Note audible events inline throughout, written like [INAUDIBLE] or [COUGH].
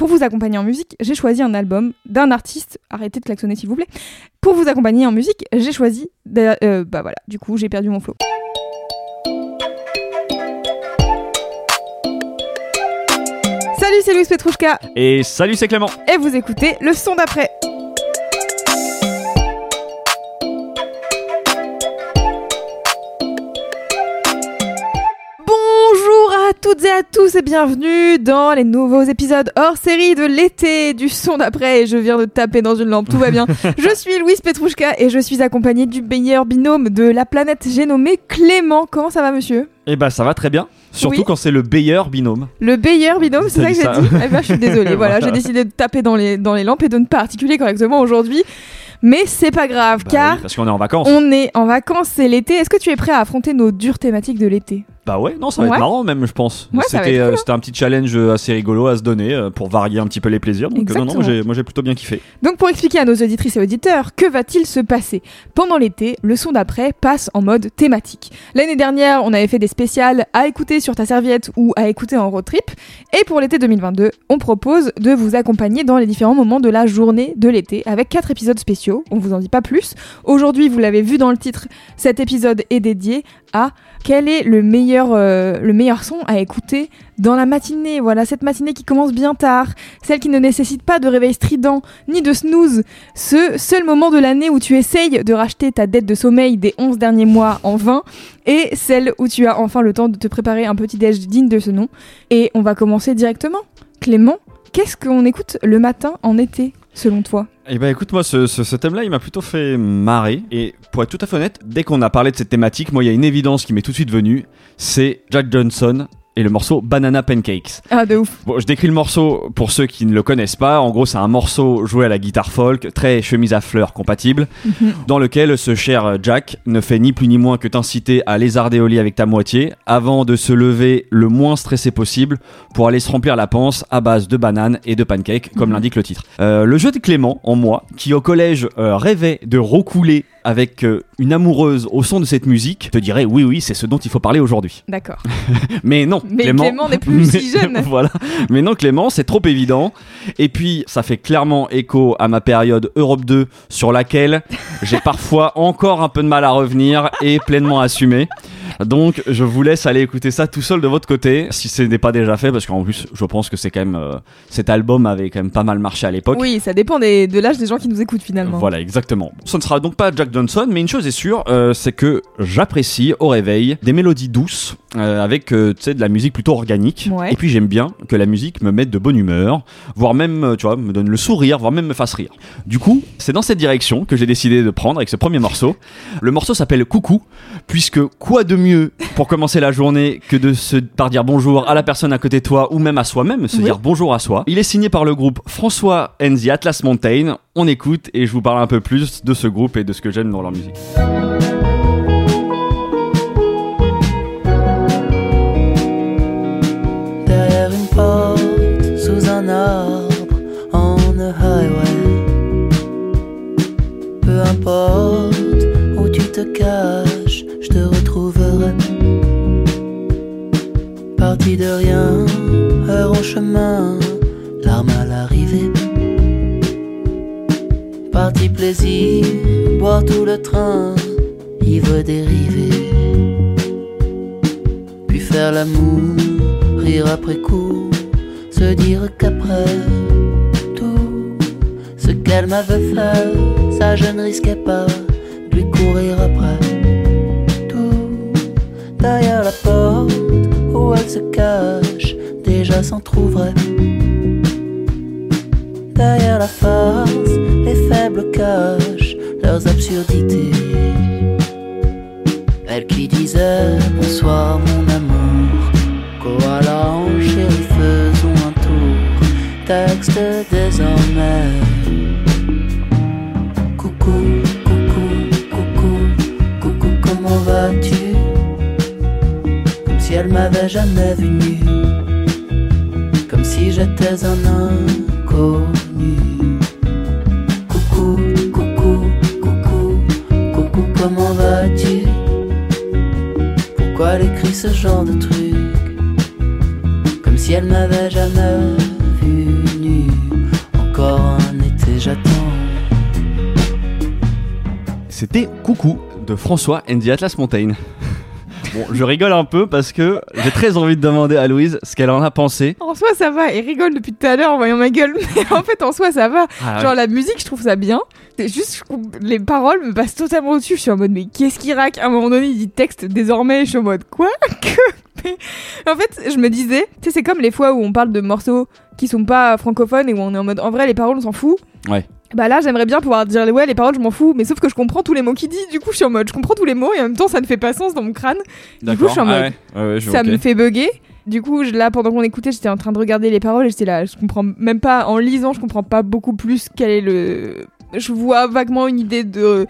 Pour vous accompagner en musique, j'ai choisi un album d'un artiste. Arrêtez de klaxonner s'il vous plaît. Pour vous accompagner en musique, j'ai choisi. euh, bah voilà, du coup, j'ai perdu mon flow. Salut, c'est Louis Petrouchka Et salut, c'est Clément. et vous écoutez le son d'après. Toutes et à tous et bienvenue dans les nouveaux épisodes hors série de l'été du son d'après. Et je viens de taper dans une lampe, tout va bien. [LAUGHS] je suis Louise Petrouchka et je suis accompagnée du meilleur binôme de la planète, j'ai nommé Clément. Comment ça va monsieur? Et bah, ça va très bien. Surtout Oui. quand c'est le meilleur binôme. Le meilleur binôme, c'est ça que j'ai dit Eh ben, je suis désolée. voilà, [LAUGHS] Voilà. j'ai décidé de taper dans les, dans les lampes et de ne pas articuler correctement aujourd'hui. Mais c'est pas grave, Bah car oui, parce qu'on est en vacances. on est en vacances, c'est l'été. Est-ce que tu es prêt à affronter nos dures thématiques de l'été? Bah ouais, non, ça va Ouais. être marrant même, je pense. Ouais, C'était cool, euh, c'était un petit challenge assez rigolo à se donner euh, pour varier un petit peu les plaisirs. Donc euh, non, non, Exactement. moi j'ai- moi j'ai plutôt bien kiffé. Donc pour expliquer à nos auditrices et auditeurs, que va-t-il se passer? Pendant l'été, le son d'après passe en mode thématique. L'année dernière, on avait fait des spéciales à écouter sur ta serviette ou à écouter en road trip. Et pour l'été 2022, on propose de vous accompagner dans les différents moments de la journée de l'été avec quatre épisodes spéciaux. On vous en dit pas plus. Aujourd'hui, vous l'avez vu dans le titre, cet épisode est dédié à quel est le meilleur, euh, le meilleur son à écouter dans la matinée. Voilà, cette matinée qui commence bien tard, celle qui ne nécessite pas de réveil strident ni de snooze. Ce seul moment de l'année où tu essayes de racheter ta dette de sommeil des 11 derniers mois en vain et celle où tu as enfin le temps de te préparer un petit déj digne de ce nom. Et on va commencer directement. Clément, qu'est-ce qu'on écoute le matin en été, selon toi? Et bah écoute, moi ce thème-là, il m'a plutôt fait marrer. Et pour être tout à fait honnête, dès qu'on a parlé de cette thématique, moi il y a une évidence qui m'est tout de suite venue. C'est Jack Johnson et le morceau Banana Pancakes. Ah, de ouf. Bon, je décris le morceau pour ceux qui ne le connaissent pas. En gros, c'est un morceau joué à la guitare folk, très chemise à fleurs compatible, dans lequel ce cher Jack ne fait ni plus ni moins que t'inciter à lézarder au lit avec ta moitié avant de se lever le moins stressé possible pour aller se remplir la panse à base de bananes et de pancakes, comme l'indique le titre. Euh, le jeu de Clément, en moi, qui au collège euh, rêvait de recouler avec euh, une amoureuse au son de cette musique, te dirait oui, oui, c'est ce dont il faut parler aujourd'hui. [LAUGHS] D'accord. Mais non, Mais Clément n'est plus [LAUGHS] si jeune. [LAUGHS] voilà. Mais non, Clément, c'est trop évident. Et puis, ça fait clairement écho à ma période Europe 2, sur laquelle j'ai parfois encore un peu de mal à revenir et pleinement assumé. Donc, je vous laisse aller écouter ça tout seul de votre côté, si ce n'est pas déjà fait, parce qu'en plus, je pense que c'est quand même euh, cet album avait quand même pas mal marché à l'époque. Oui, ça dépend des- de l'âge des gens qui nous écoutent finalement. Voilà, exactement. Ce ne sera donc pas Jack Johnson, mais une chose est sûre, euh, c'est que j'apprécie au réveil des mélodies douces euh, avec tu sais de la musique plutôt organique. Ouais. Et puis j'aime bien que la musique me mette de bonne humeur, voire même, tu vois, me donne le sourire, voire même me fasse rire. Du coup, c'est dans cette direction que j'ai décidé de prendre avec ce premier morceau. Le morceau s'appelle Coucou, puisque quoi de mieux pour commencer la journée que de se par dire bonjour à la personne à côté de toi ou même à soi-même, se Oui. dire bonjour à soi. Il est signé par le groupe François and the Atlas Mountain. On écoute et je vous parle un peu plus de ce groupe et de ce que j'aime dans leur musique. derrière une porte, sous un arbre, on a highway. Peu importe où tu te caches, je te retrouverai. Parti de rien, heure en chemin, larmes à l'arrivée. Parti plaisir, boire tout le train, ivre dérivé. Puis faire l'amour, rire après coup, se dire qu'après tout ce qu'elle m'avait fait, ça je ne risquais pas de lui courir après. Derrière la porte où elle se cache, déjà s'en trouverait. Derrière la farce, les faibles cachent leurs absurdités. Elle qui disait bonsoir mon amour Koala en chéri faisons un tour texte désormais. Coucou, coucou, coucou, coucou, comment vas-tu? Comme si elle m'avait jamais vu nu, comme si j'étais un inconnu. Coucou, coucou, coucou, coucou, comment vas-tu? Pourquoi elle écrit ce genre de truc? Comme si elle m'avait jamais vu nu. Encore un été, j'attends. C'était Coucou de François and the Atlas Mountain. Bon, je rigole un peu parce que j'ai très envie de demander à Louise ce qu'elle en a pensé. En soi, ça va. Il rigole depuis tout à l'heure en voyant ma gueule. [LAUGHS] Mais en fait, en soi, ça va. Ah, Genre, la musique, je trouve ça bien. C'est juste, les paroles me passent totalement au-dessus. Je suis en mode, mais qu'est-ce qu'il raque À un moment donné, il dit texte désormais. Je suis en mode, quoi? [LAUGHS] En fait, je me disais, tu sais, c'est comme les fois où on parle de morceaux qui sont pas francophones et où on est en mode, en vrai, les paroles, on s'en fout. Ouais. Bah là, j'aimerais bien pouvoir dire, ouais, les paroles, je m'en fous. Mais sauf que je comprends tous les mots qu'il dit. Du coup, je suis en mode, je comprends tous les mots et en même temps, ça ne fait pas sens dans mon crâne. coup, je suis en mode, ouais. Ouais, ouais, je ça me fait bugger. Du coup, je- là, pendant qu'on écoutait, j'étais en train de regarder les paroles et j'étais là, je comprends même pas, en lisant, je comprends pas beaucoup plus quel est le. Je vois vaguement une idée de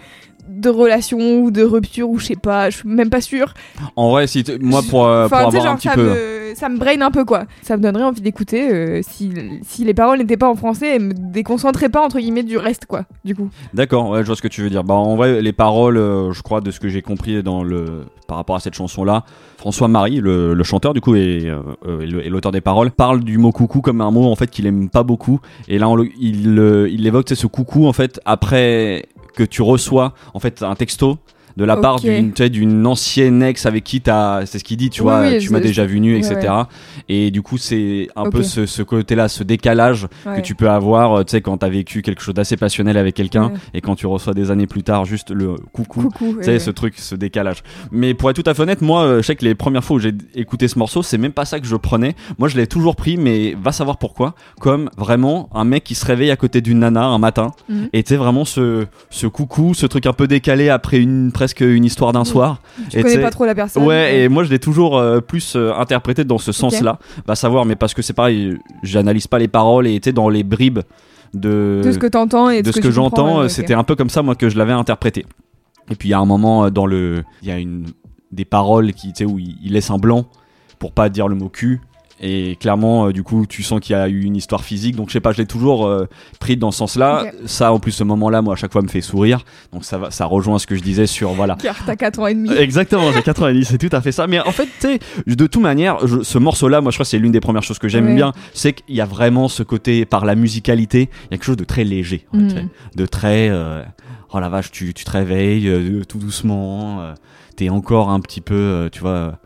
de relation ou de rupture ou je sais pas, je suis même pas sûre. En vrai, si moi pour, euh, Enfin, pour avoir genre, un petit ça peu. me ça me brain un peu quoi. Ça me donnerait envie d'écouter euh, si si les paroles n'étaient pas en français et me déconcentraient pas entre guillemets du reste quoi. Du coup. D'accord, ouais, je vois ce que tu veux dire. Bah, en vrai, les paroles, euh, je crois, de ce que j'ai compris dans le, par rapport à cette chanson-là, François Marie, le, le chanteur du coup et, euh, et l'auteur des paroles, parle du mot coucou comme un mot en fait qu'il aime pas beaucoup. Et là, on il, il évoque ce coucou en fait après que tu reçois en fait un texto de la part d'une ancienne ex avec qui t'as c'est ce qu'il dit tu Oui, vois oui, tu m'as déjà vu nu ouais, etc et du coup c'est un peu ce, ce côté là ce décalage Ouais. que tu peux avoir euh, tu sais quand t'as vécu quelque chose d'assez passionnel avec quelqu'un et quand tu reçois des années plus tard juste le coucou tu sais ce truc ce décalage. Mais pour être tout à fait honnête moi euh, je sais que les premières fois où j'ai écouté ce morceau c'est même pas ça que je prenais. Moi je l'ai toujours pris mais va savoir pourquoi. Comme vraiment un mec qui se réveille à côté d'une nana un matin Mhm. et tu sais vraiment ce, ce coucou ce truc un peu décalé après une presque une histoire d'un Mhm. soir Tu et connais pas trop la personne. Ouais, et moi je l'ai toujours euh, plus euh, interprété dans ce sens-là. Va savoir, mais parce que c'est pareil, j'analyse pas les paroles et sais, dans les bribes de, de ce que t'entends et de de ce que, j'entends, euh, c'était un peu comme ça moi que je l'avais interprété. Et puis il y a un moment euh, dans le. Il y a une, des paroles qui, tu sais, où il, il laisse un blanc pour pas dire le mot cul. Et clairement, euh, du coup, tu sens qu'il y a eu une histoire physique. Donc, je sais pas, je l'ai toujours euh, pris dans ce sens-là. Ça, en plus, ce moment-là, moi, à chaque fois, me fait sourire. Donc, ça, va, ça rejoint ce que je disais sur, voilà, Car t'as 4 ans et demi. Exactement, j'ai 90, c'est tout à fait ça. Mais en fait, tu sais, de toute manière, je- ce morceau-là, moi je crois que c'est l'une des premières choses que j'aime Ouais. bien, c'est qu'il y a vraiment ce côté, par la musicalité, il y a quelque chose de très léger, en Mm. fait, de très, euh, oh la vache, tu, tu te réveilles euh, tout doucement, euh, t'es encore un petit peu, euh, tu vois,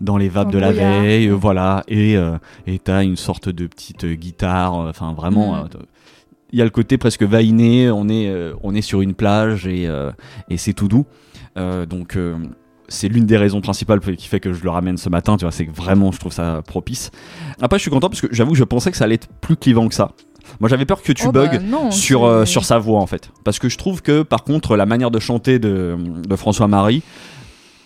dans les vapes de la veille, euh, voilà, et euh, et t'as une sorte de petite euh, guitare, enfin vraiment. Mm. il y a le côté presque vainé, on est, euh, on est sur une plage et, euh, et c'est tout doux. Euh, donc c'est l'une des raisons principales qui fait que je le ramène ce matin, tu vois, c'est que vraiment je trouve ça propice. Après je suis content parce que j'avoue que je pensais que ça allait être plus clivant que ça. Moi j'avais peur que tu Oh, bah, bugs non, sur, sur sa voix en fait. Parce que je trouve que par contre la manière de chanter de, de François Marie,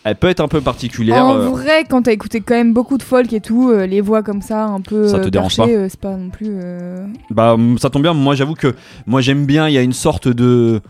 elle peut être un peu particulière. En euh, vrai, quand t'as écouté quand même beaucoup de folk et tout, euh, les voix comme ça, un peu Ça te euh, dérange perchées, pas euh, c'est pas non plus. euh, Bah ça tombe bien, moi j'avoue que moi j'aime bien, il y a une sorte de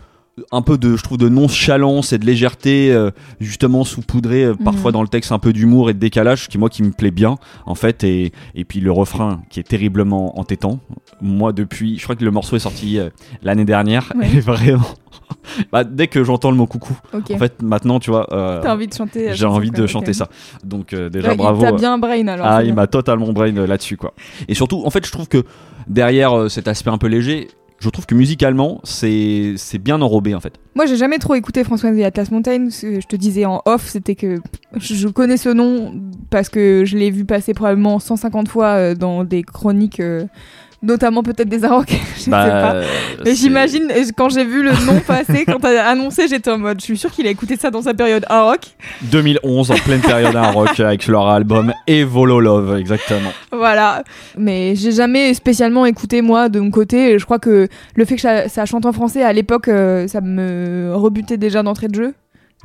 un peu de je trouve de nonchalance et de légèreté euh, justement saupoudrée euh, parfois Mhm. dans le texte un peu d'humour et de décalage qui moi qui me plaît bien en fait et, et puis le refrain qui est terriblement entêtant moi depuis je crois que le morceau est sorti euh, l'année dernière Ouais. et vraiment [LAUGHS] bah, dès que j'entends le mot coucou en fait maintenant tu vois euh, T'as envie de chanter. la j'ai chanson, envie de chanter ça donc euh, déjà Ouais, bravo T'as euh, bien brain alors. ah, il m'a totalement brain euh, là-dessus, quoi. Et surtout, en fait, je trouve que derrière euh, cet aspect un peu léger, je trouve que musicalement, c'est bien enrobé, en fait. Moi, j'ai jamais trop écouté Françoise et Atlas Mountain. Je te disais en off, c'était que je je connais ce nom parce que je l'ai vu passer probablement 150 fois euh, dans des chroniques, euh, notamment peut-être des Arocs. [LAUGHS] je sais pas. euh, Mais j'imagine, quand j'ai vu le nom passer, quand t'as annoncé, j'étais en mode, je suis sûr qu'il a écouté ça dans sa période rock. 2011, en pleine période un rock, [LAUGHS] avec leur album Evolo Love, exactement. Voilà. Mais j'ai jamais spécialement écouté, moi, de mon côté. Je crois que le fait que ça, ça chante en français, à l'époque, euh, ça me rebutait déjà d'entrée de jeu.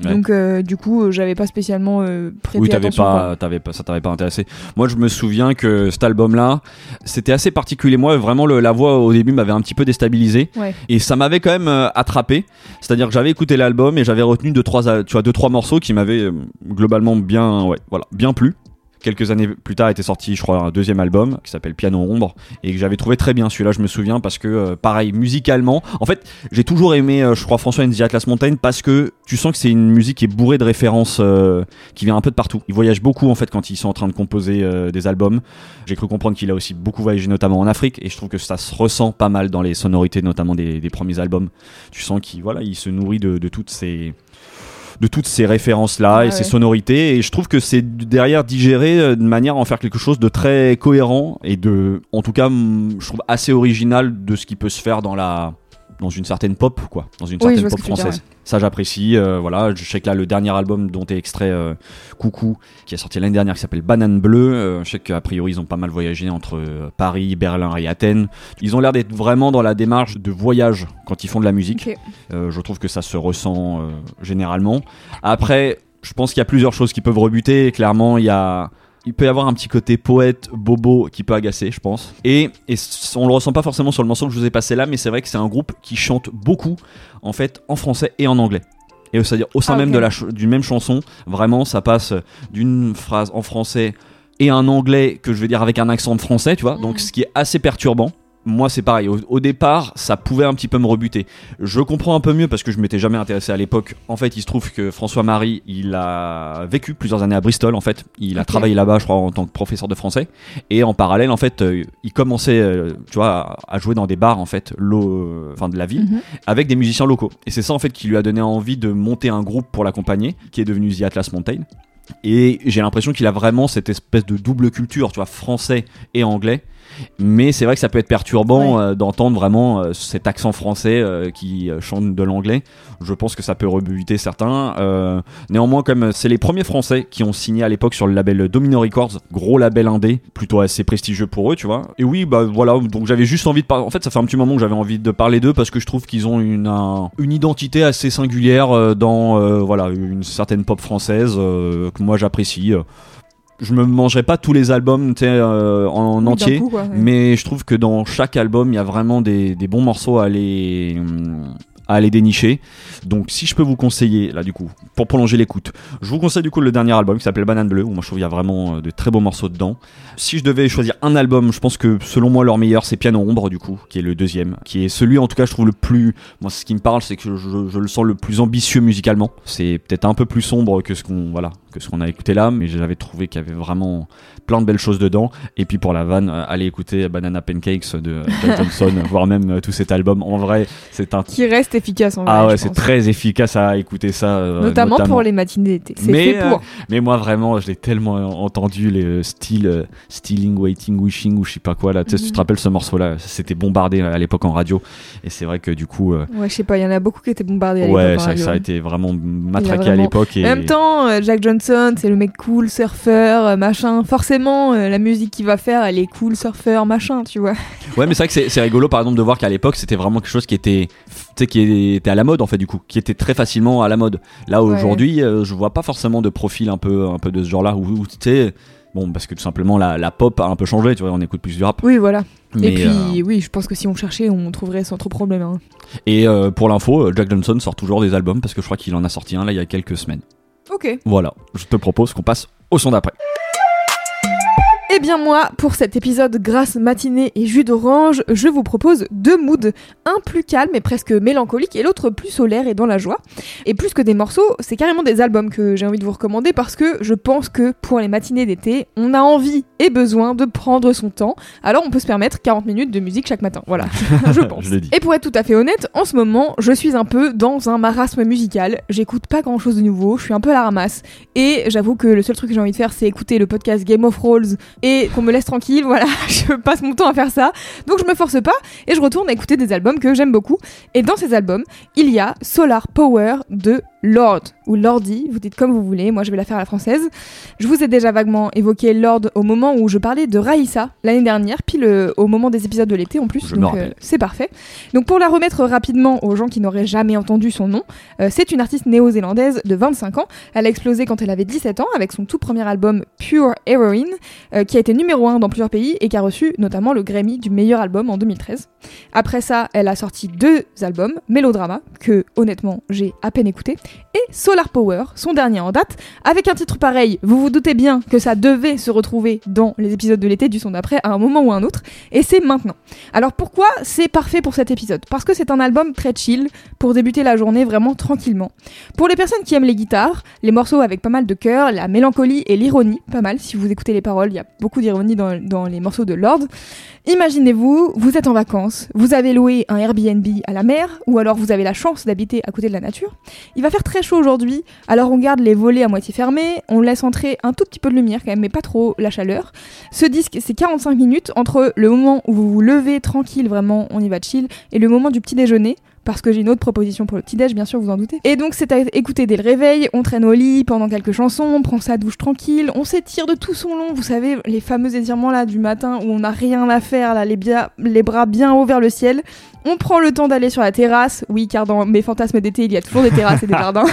Ouais. Donc euh, du coup, euh, j'avais pas spécialement euh, prêté Oui, t'avais attention. pas, t'avais pas, ça t'avait pas intéressé. Moi, je me souviens que cet album-là, c'était assez particulier. Moi, vraiment, le- la voix au début m'avait un petit peu déstabilisé. Ouais. Et ça m'avait quand même euh, attrapé. C'est-à-dire que j'avais écouté l'album et j'avais retenu deux trois, euh, tu vois, deux trois morceaux qui m'avaient euh, globalement bien, ouais, voilà, bien plu. Quelques années plus tard était sorti, je crois, un deuxième album qui s'appelle Piano Ombre et que j'avais trouvé très bien. Celui-là, je me souviens parce que, euh, pareil, musicalement, en fait, j'ai toujours aimé, euh, je crois, François the Atlas Mountain parce que tu sens que c'est une musique qui est bourrée de références, euh, qui vient un peu de partout. Ils voyagent beaucoup en fait quand ils sont en train de composer des albums. J'ai cru comprendre qu'il a aussi beaucoup voyagé, notamment en Afrique, et je trouve que ça se ressent pas mal dans les sonorités, notamment des, premiers albums. Tu sens qu'il voilà, il se nourrit de toutes ces de toutes ces références là et ces sonorités. Et je trouve que c'est derrière digéré euh, de manière à en faire quelque chose de très cohérent et de en tout cas je trouve assez original de ce qui peut se faire dans la dans une certaine pop quoi. Dans une Oui, certaine pop dire, française. ça j'apprécie euh, voilà. Je sais que là le dernier album dont est extrait euh, Coucou qui est sorti l'année dernière qui s'appelle Banane Bleue euh, je sais qu'a priori ils ont pas mal voyagé entre Paris Berlin et Athènes. Ils ont l'air d'être vraiment dans la démarche de voyage quand ils font de la musique. Je trouve que ça se ressent généralement. Après, je pense qu'il y a plusieurs choses qui peuvent rebuter. Clairement, il y a il peut y avoir un petit côté poète, bobo qui peut agacer, je pense. Et, on le ressent pas forcément sur le morceau que je vous ai passé là, mais c'est vrai que c'est un groupe qui chante beaucoup, en fait, en français et en anglais. Et c'est-à-dire au sein Ah, même de la d'une même chanson, vraiment, ça passe d'une phrase en français et un anglais que je vais dire avec un accent de français, tu vois. Donc, ce qui est assez perturbant. Moi, c'est pareil. Au, au départ, ça pouvait un petit peu me rebuter. Je comprends un peu mieux parce que je m'étais jamais intéressé à l'époque. En fait, il se trouve que François Marie, il a vécu plusieurs années à Bristol. En fait, il a travaillé là-bas, je crois, en tant que professeur de français. Et en parallèle, en fait, euh, il commençait, euh, tu vois, à, à jouer dans des bars, en fait, enfin de la ville, Mhm. avec des musiciens locaux. Et c'est ça, en fait, qui lui a donné envie de monter un groupe pour l'accompagner, qui est devenu The Atlas Mountain. Et j'ai l'impression qu'il a vraiment cette espèce de double culture, tu vois, français et anglais. Mais c'est vrai que ça peut être perturbant Ouais. euh, d'entendre vraiment euh, cet accent français euh, qui chante de l'anglais. Je pense que ça peut rebuter certains. Néanmoins, comme c'est les premiers Français qui ont signé à l'époque sur le label Domino Records, gros label indé, plutôt assez prestigieux pour eux, tu vois. Et oui, bah voilà, donc j'avais juste envie de parler. En fait, ça fait un petit moment que j'avais envie de parler d'eux parce que je trouve qu'ils ont une, un- une identité assez singulière dans voilà une certaine pop française que moi j'apprécie. Je me mangerai pas tous les albums, euh, en Oui, entier. coup, quoi, ouais. Mais je trouve que dans chaque album, il y a vraiment des, des bons morceaux à aller, à aller dénicher. Donc si je peux vous conseiller, là du coup, pour prolonger l'écoute, je vous conseille du coup le dernier album qui s'appelle Banane Bleue, où moi je trouve qu'il y a vraiment euh, de très beaux morceaux dedans. Si je devais choisir un album, je pense que selon moi leur meilleur c'est Piano Ombre du coup, qui est le deuxième, qui est celui en tout cas je trouve le plus, moi ce qui me parle c'est que je, je le sens le plus ambitieux musicalement. C'est peut-être un peu plus sombre que ce qu'on voilà, que ce qu'on a écouté là, mais j'avais trouvé qu'il y avait vraiment plein de belles choses dedans. Et puis pour la vanne, euh, allez écouter Banana Pancakes de euh, Jack [LAUGHS] Johnson, voire même euh, tout cet album. En vrai, c'est un Qui reste efficace en vrai. ah ouais, c'est très efficace à écouter ça. Notamment, pour les matinées d'été. C'est Mais, fait pour. Mais moi vraiment, je l'ai tellement entendu les styles stealing, waiting, wishing ou je sais pas quoi là. Tu sais, tu te Mhm. rappelles ce morceau-là? C'était bombardé à l'époque en radio. Et c'est vrai que du coup, Ouais, je sais pas, il y en a beaucoup qui étaient bombardés à l'époque. ouais, ça, a été vraiment matraqué à l'époque. Et... En même temps, Jack Johnson, c'est le mec cool, surfeur, euh, machin. Forcément, euh, la musique qu'il va faire, elle est cool, surfeur, machin, tu vois. Ouais, mais c'est vrai que c'est- rigolo par exemple de voir qu'à l'époque c'était vraiment quelque chose qui était, qui à la mode en fait du coup, qui était très facilement à la mode. Là Ouais. aujourd'hui, euh, je vois pas forcément de profil un peu, un peu de ce genre-là où, où, tu sais, bon parce que tout simplement la, la pop a un peu changé, tu vois, on écoute plus du rap. Oui, voilà. Mais, Et puis, euh, oui, je pense que si on cherchait, on trouverait sans trop problème. hein. et euh, pour l'info, Jack Johnson sort toujours des albums parce que je crois qu'il en a sorti un là il y a quelques semaines. Ok. Voilà, je te propose qu'on passe au son d'après. Eh bien moi, pour cet épisode grâce matinée et jus d'orange, je vous propose deux moods, un plus calme et presque mélancolique et l'autre plus solaire et dans la joie. Et plus que des morceaux, c'est carrément des albums que j'ai envie de vous recommander parce que je pense que pour les matinées d'été, on a envie et besoin de prendre son temps. Alors on peut se permettre 40 minutes de musique chaque matin. Voilà, [LAUGHS] je pense. Je. Et pour être tout à fait honnête, en ce moment, je suis un peu dans un marasme musical. J'écoute pas grand chose de nouveau, je suis un peu à la ramasse. Et j'avoue que le seul truc que j'ai envie de faire, c'est écouter le podcast Game of Rolls et qu'on me laisse tranquille. [LAUGHS] Voilà, je passe mon temps à faire ça. Donc je me force pas et je retourne à écouter des albums que j'aime beaucoup. Et dans ces albums, il y a Solar Power de Lord ou Lordy, vous dites comme vous voulez, moi je vais la faire à la française. Je vous ai déjà vaguement évoqué Lord au moment où je parlais de Raïssa l'année dernière, pile euh, au moment des épisodes de l'été en plus, Je donc rappelle. c'est parfait. Donc pour la remettre rapidement aux gens qui n'auraient jamais entendu son nom, euh, c'est une artiste néo-zélandaise de 25 ans. Elle a explosé quand elle avait 17 ans avec son tout premier album Pure Heroine, euh, qui a été numéro 1 dans plusieurs pays et qui a reçu notamment le Grammy du meilleur album en 2013. Après ça, elle a sorti deux albums, Mélodrama, que honnêtement j'ai à peine écouté, et Solar Power, son dernier en date, avec un titre pareil. Vous vous doutez bien que ça devait se retrouver dans les épisodes de l'été du son d'après à un moment ou un autre, et c'est maintenant. Alors pourquoi c'est parfait pour cet épisode? Parce que c'est un album très chill pour débuter la journée vraiment tranquillement. Pour les personnes qui aiment les guitares, les morceaux avec pas mal de cœur, la mélancolie et l'ironie, pas mal, si vous écoutez les paroles, il y a beaucoup d'ironie dans, dans les morceaux de Lord. Imaginez-vous, vous êtes en vacances, vous avez loué un Airbnb à la mer, ou alors vous avez la chance d'habiter à côté de la nature. Il va faire très chaud aujourd'hui, alors on garde les volets à moitié fermés, on laisse entrer un tout petit peu de lumière quand même, mais pas trop la chaleur. Ce disque, c'est 45 minutes entre le moment où vous vous levez tranquille, vraiment, on y va chill, et le moment du petit déjeuner. Parce que j'ai une autre proposition pour le petit-déj, bien sûr, vous en doutez. Et donc, c'est à écouter dès le réveil, on traîne au lit pendant quelques chansons, on prend sa douche tranquille, on s'étire de tout son long, vous savez, les fameux étirements là du matin où on n'a rien à faire, là, les, bia- les bras bien hauts vers le ciel. On prend le temps d'aller sur la terrasse, oui, car dans mes fantasmes d'été, il y a toujours des terrasses et des [LAUGHS] jardins.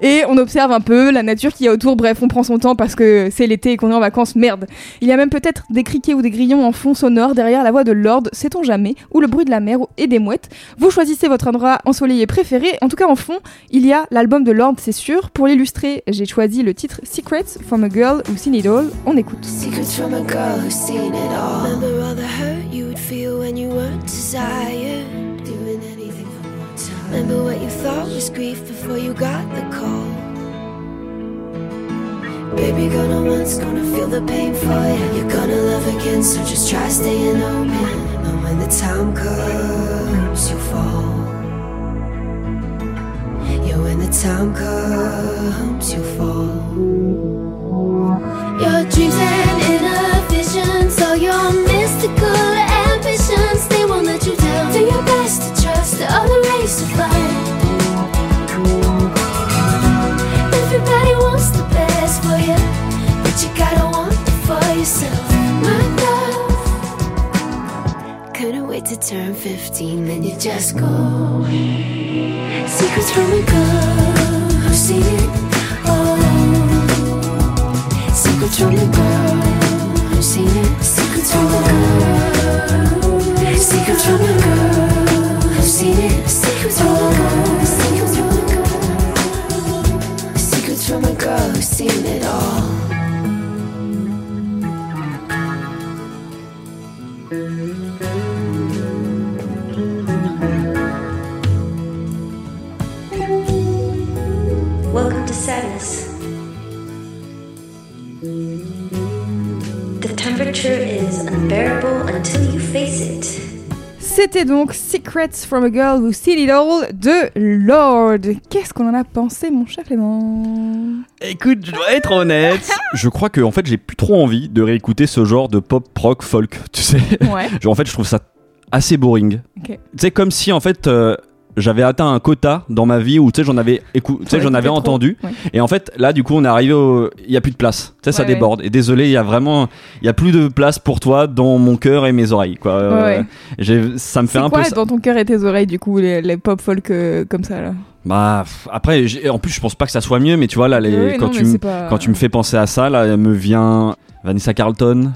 Et on observe un peu la nature qui est autour, bref, on prend son temps parce que c'est l'été et qu'on est en vacances, merde. Il y a même peut-être des criquets ou des grillons en fond sonore derrière la voix de Lord, sait-on jamais, ou le bruit de la mer et des mouettes. Vous choisissez votre endroit ensoleillé préféré. En tout cas, en fond, il y a l'album de Lord, c'est sûr. Pour l'illustrer, j'ai choisi le titre Secrets from a Girl Who's Seen It All. On écoute. Secrets from a girl who's seen it all. Hurt you feel when you weren't desired. Remember what you thought was grief before you got the call. Baby, gonna once, gonna feel the pain for you. You're gonna love again, so just try staying open. And when the time comes, you fall. Yeah, when the time comes, you fall. Your dreams and inner visions, all your mystical ambitions, they won't let you down. Do your best trust the race to find. Everybody wants the best for you, but you gotta want it for yourself. My love, couldn't wait to turn 15, then you just go. Secrets from a girl who's seen it all. Secrets from the girl who's seen it. Secrets from the girl. Secrets from the girl until you face it. C'était donc Secrets from a Girl Who's Seen It All de Lord. Qu'est-ce qu'on en a pensé, mon cher Clément? Écoute, je dois être honnête. [LAUGHS] je crois que en fait, j'ai plus trop envie de réécouter ce genre de pop rock folk. Tu sais, Ouais. [LAUGHS] genre en fait, je trouve ça assez boring. Ok. Tu sais, comme si en fait. euh, j'avais atteint un quota dans ma vie où tu sais j'en avais écou- tu sais j'en avais trop. entendu. Ouais. et en fait là du coup on est arrivé au il y a plus de place. Tu sais ça Ouais, déborde. Et désolé il y a vraiment il y a plus de place pour toi dans mon cœur et mes oreilles quoi. Euh, ça me fait un quoi peu dans ton cœur et tes oreilles, du coup, les, les pop folk euh, comme ça, là? Bah après en plus je pense pas que ça soit mieux mais tu vois là les Oui, quand non, tu pas- quand tu me fais penser à ça là me vient Vanessa Carlton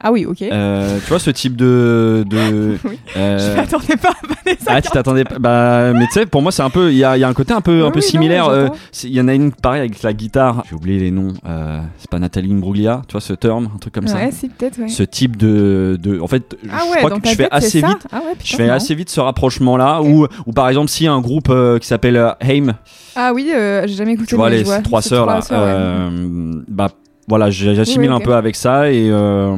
Ah oui, ok. Euh, tu vois ce type de, de [LAUGHS] Oui. euh, Je m'attendais pas à Vanessa ah tu t'attendais pas bah mais tu sais pour moi c'est un peu il y y a un côté un peu un peu oui, similaire euh, il y en a une pareil avec la guitare j'ai oublié les noms euh, c'est pas Nathalie Imbruglia tu vois ce terme un truc comme Ouais, ça si, peut-être, ouais. ce type de, de en fait Ah je ouais, crois que je fais assez vite Ah ouais, putain, je fais assez vite ce rapprochement là Ok. ou par exemple si un groupe euh, qui s'appelle Haim Ah oui, j'ai jamais écouté tu vois les trois sœurs là ouais. bah voilà j'assimile Oui, un peu avec ça et euh,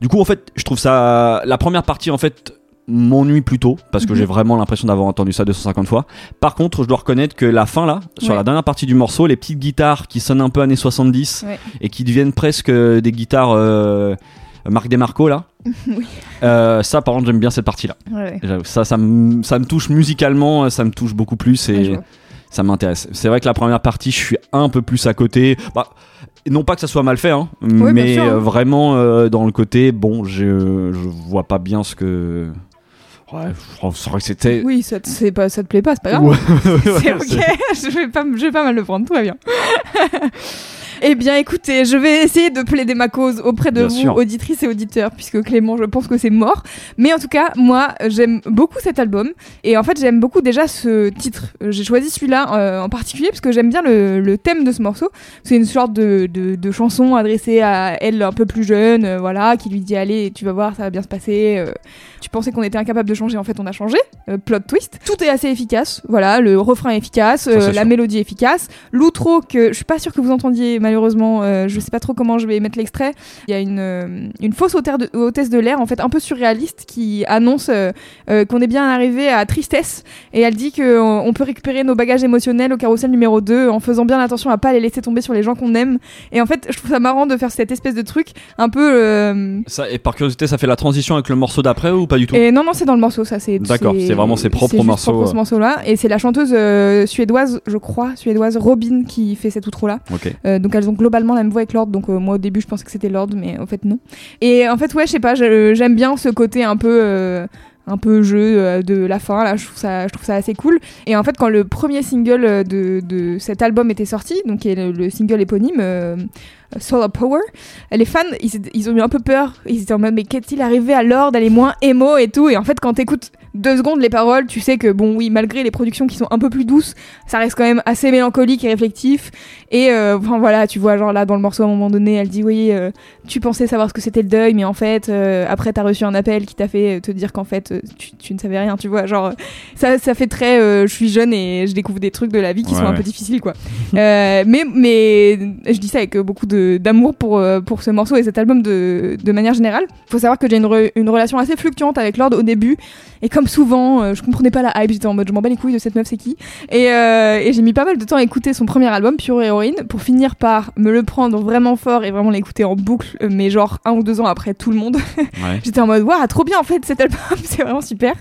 du coup en fait je trouve ça la première partie en fait m'ennuie plutôt parce que Mhm. j'ai vraiment l'impression d'avoir entendu ça 250 fois par contre je dois reconnaître que la fin là sur Ouais. la dernière partie du morceau les petites guitares qui sonnent un peu années 70 Ouais. et qui deviennent presque des guitares euh, Marc Demarco là [LAUGHS] Oui. Euh, ça par contre j'aime bien cette partie là Ouais, ça ça me ça me touche musicalement ça me touche beaucoup plus et. Ça m'intéresse. C'est vrai que la première partie, je suis un peu plus à côté. Bah, non pas que ça soit mal fait, hein, mais sûr, hein. euh, vraiment euh, dans le côté, bon, je, je vois pas bien ce que. Ouais, c'est vrai que c'était. Oui, ça te, c'est pas, ça te plaît pas, c'est pas grave. Ouais, [LAUGHS] c'est ok, [LAUGHS] je vais, pas, je vais pas mal le prendre, tout va bien. [LAUGHS] Eh bien, écoutez, je vais essayer de plaider ma cause auprès de Bien vous, sûr. auditrices et auditeurs, puisque Clément, je pense que c'est mort. Mais en tout cas, moi, j'aime beaucoup cet album. Et en fait, j'aime beaucoup déjà ce titre. J'ai choisi celui-là euh, en particulier parce que j'aime bien le, le thème de ce morceau. C'est une sorte de, de, de chanson adressée à elle un peu plus jeune, euh, voilà, qui lui dit Allez, tu vas voir, ça va bien se passer. euh, tu pensais qu'on était incapable de changer, en fait, on a changé. Plot twist. Tout est assez efficace. Voilà, le refrain est efficace, la mélodie est efficace. L'outro que je suis pas sûre que vous entendiez malheureusement, euh, je sais pas trop comment je vais mettre l'extrait. Il y a une, euh, une fausse hôtesse de l'air en fait un peu surréaliste qui annonce euh, euh, qu'on est bien arrivé à tristesse et elle dit que on on peut récupérer nos bagages émotionnels au carrousel numéro 2 en faisant bien attention à pas les laisser tomber sur les gens qu'on aime. Et en fait, je trouve ça marrant de faire cette espèce de truc un peu Ça, et par curiosité, ça fait la transition avec le morceau d'après ou pas du tout et non, non, c'est dans le morceau, ça. c'est D'accord, c'est vraiment ses propres morceaux, ce morceau-là. Et c'est la chanteuse suédoise, je crois, suédoise Robin qui fait cet outro-là. Ok. Euh, donc elles ont globalement la même voix avec Lord. Donc euh, moi au début je pensais que c'était Lord, mais en fait non. Et en fait ouais, je sais pas, j'aime bien ce côté un peu. euh, un peu jeu euh, de la fin là je trouve ça je trouve ça assez cool et en fait quand le premier single de, de cet album était sorti donc le, le single éponyme Solar Power les fans ils, ils ont eu un peu peur ils étaient en mode mais qu'est-il arrivé à Lord elle est moins émo et tout et en fait quand t'écoutes deux secondes les paroles tu sais que bon oui malgré les productions qui sont un peu plus douces ça reste quand même assez mélancolique et réflectif et euh, enfin voilà tu vois genre là dans le morceau à un moment donné elle dit oui euh, tu pensais savoir ce que c'était le deuil mais en fait euh, après t'as reçu un appel qui t'a fait euh, te dire qu'en fait euh, tu, tu ne savais rien tu vois genre ça, ça fait très euh, je suis jeune et je découvre des trucs de la vie qui Ouais, sont un peu difficiles quoi. [LAUGHS] Euh, mais mais je dis ça avec beaucoup de d'amour pour pour ce morceau et cet album de, de manière générale. Faut savoir que j'ai une, re- une relation assez fluctuante avec Lord au début. Et comme souvent euh, je comprenais pas la hype j'étais en mode je m'en bats les couilles de cette meuf c'est qui et, euh, et j'ai mis pas mal de temps à écouter son premier album Pure Héroïne pour finir par me le prendre vraiment fort et vraiment l'écouter en boucle euh, mais genre un ou deux ans après tout le monde [LAUGHS] Ouais. J'étais en mode, waouh, trop bien en fait cet album, [LAUGHS] c'est vraiment super.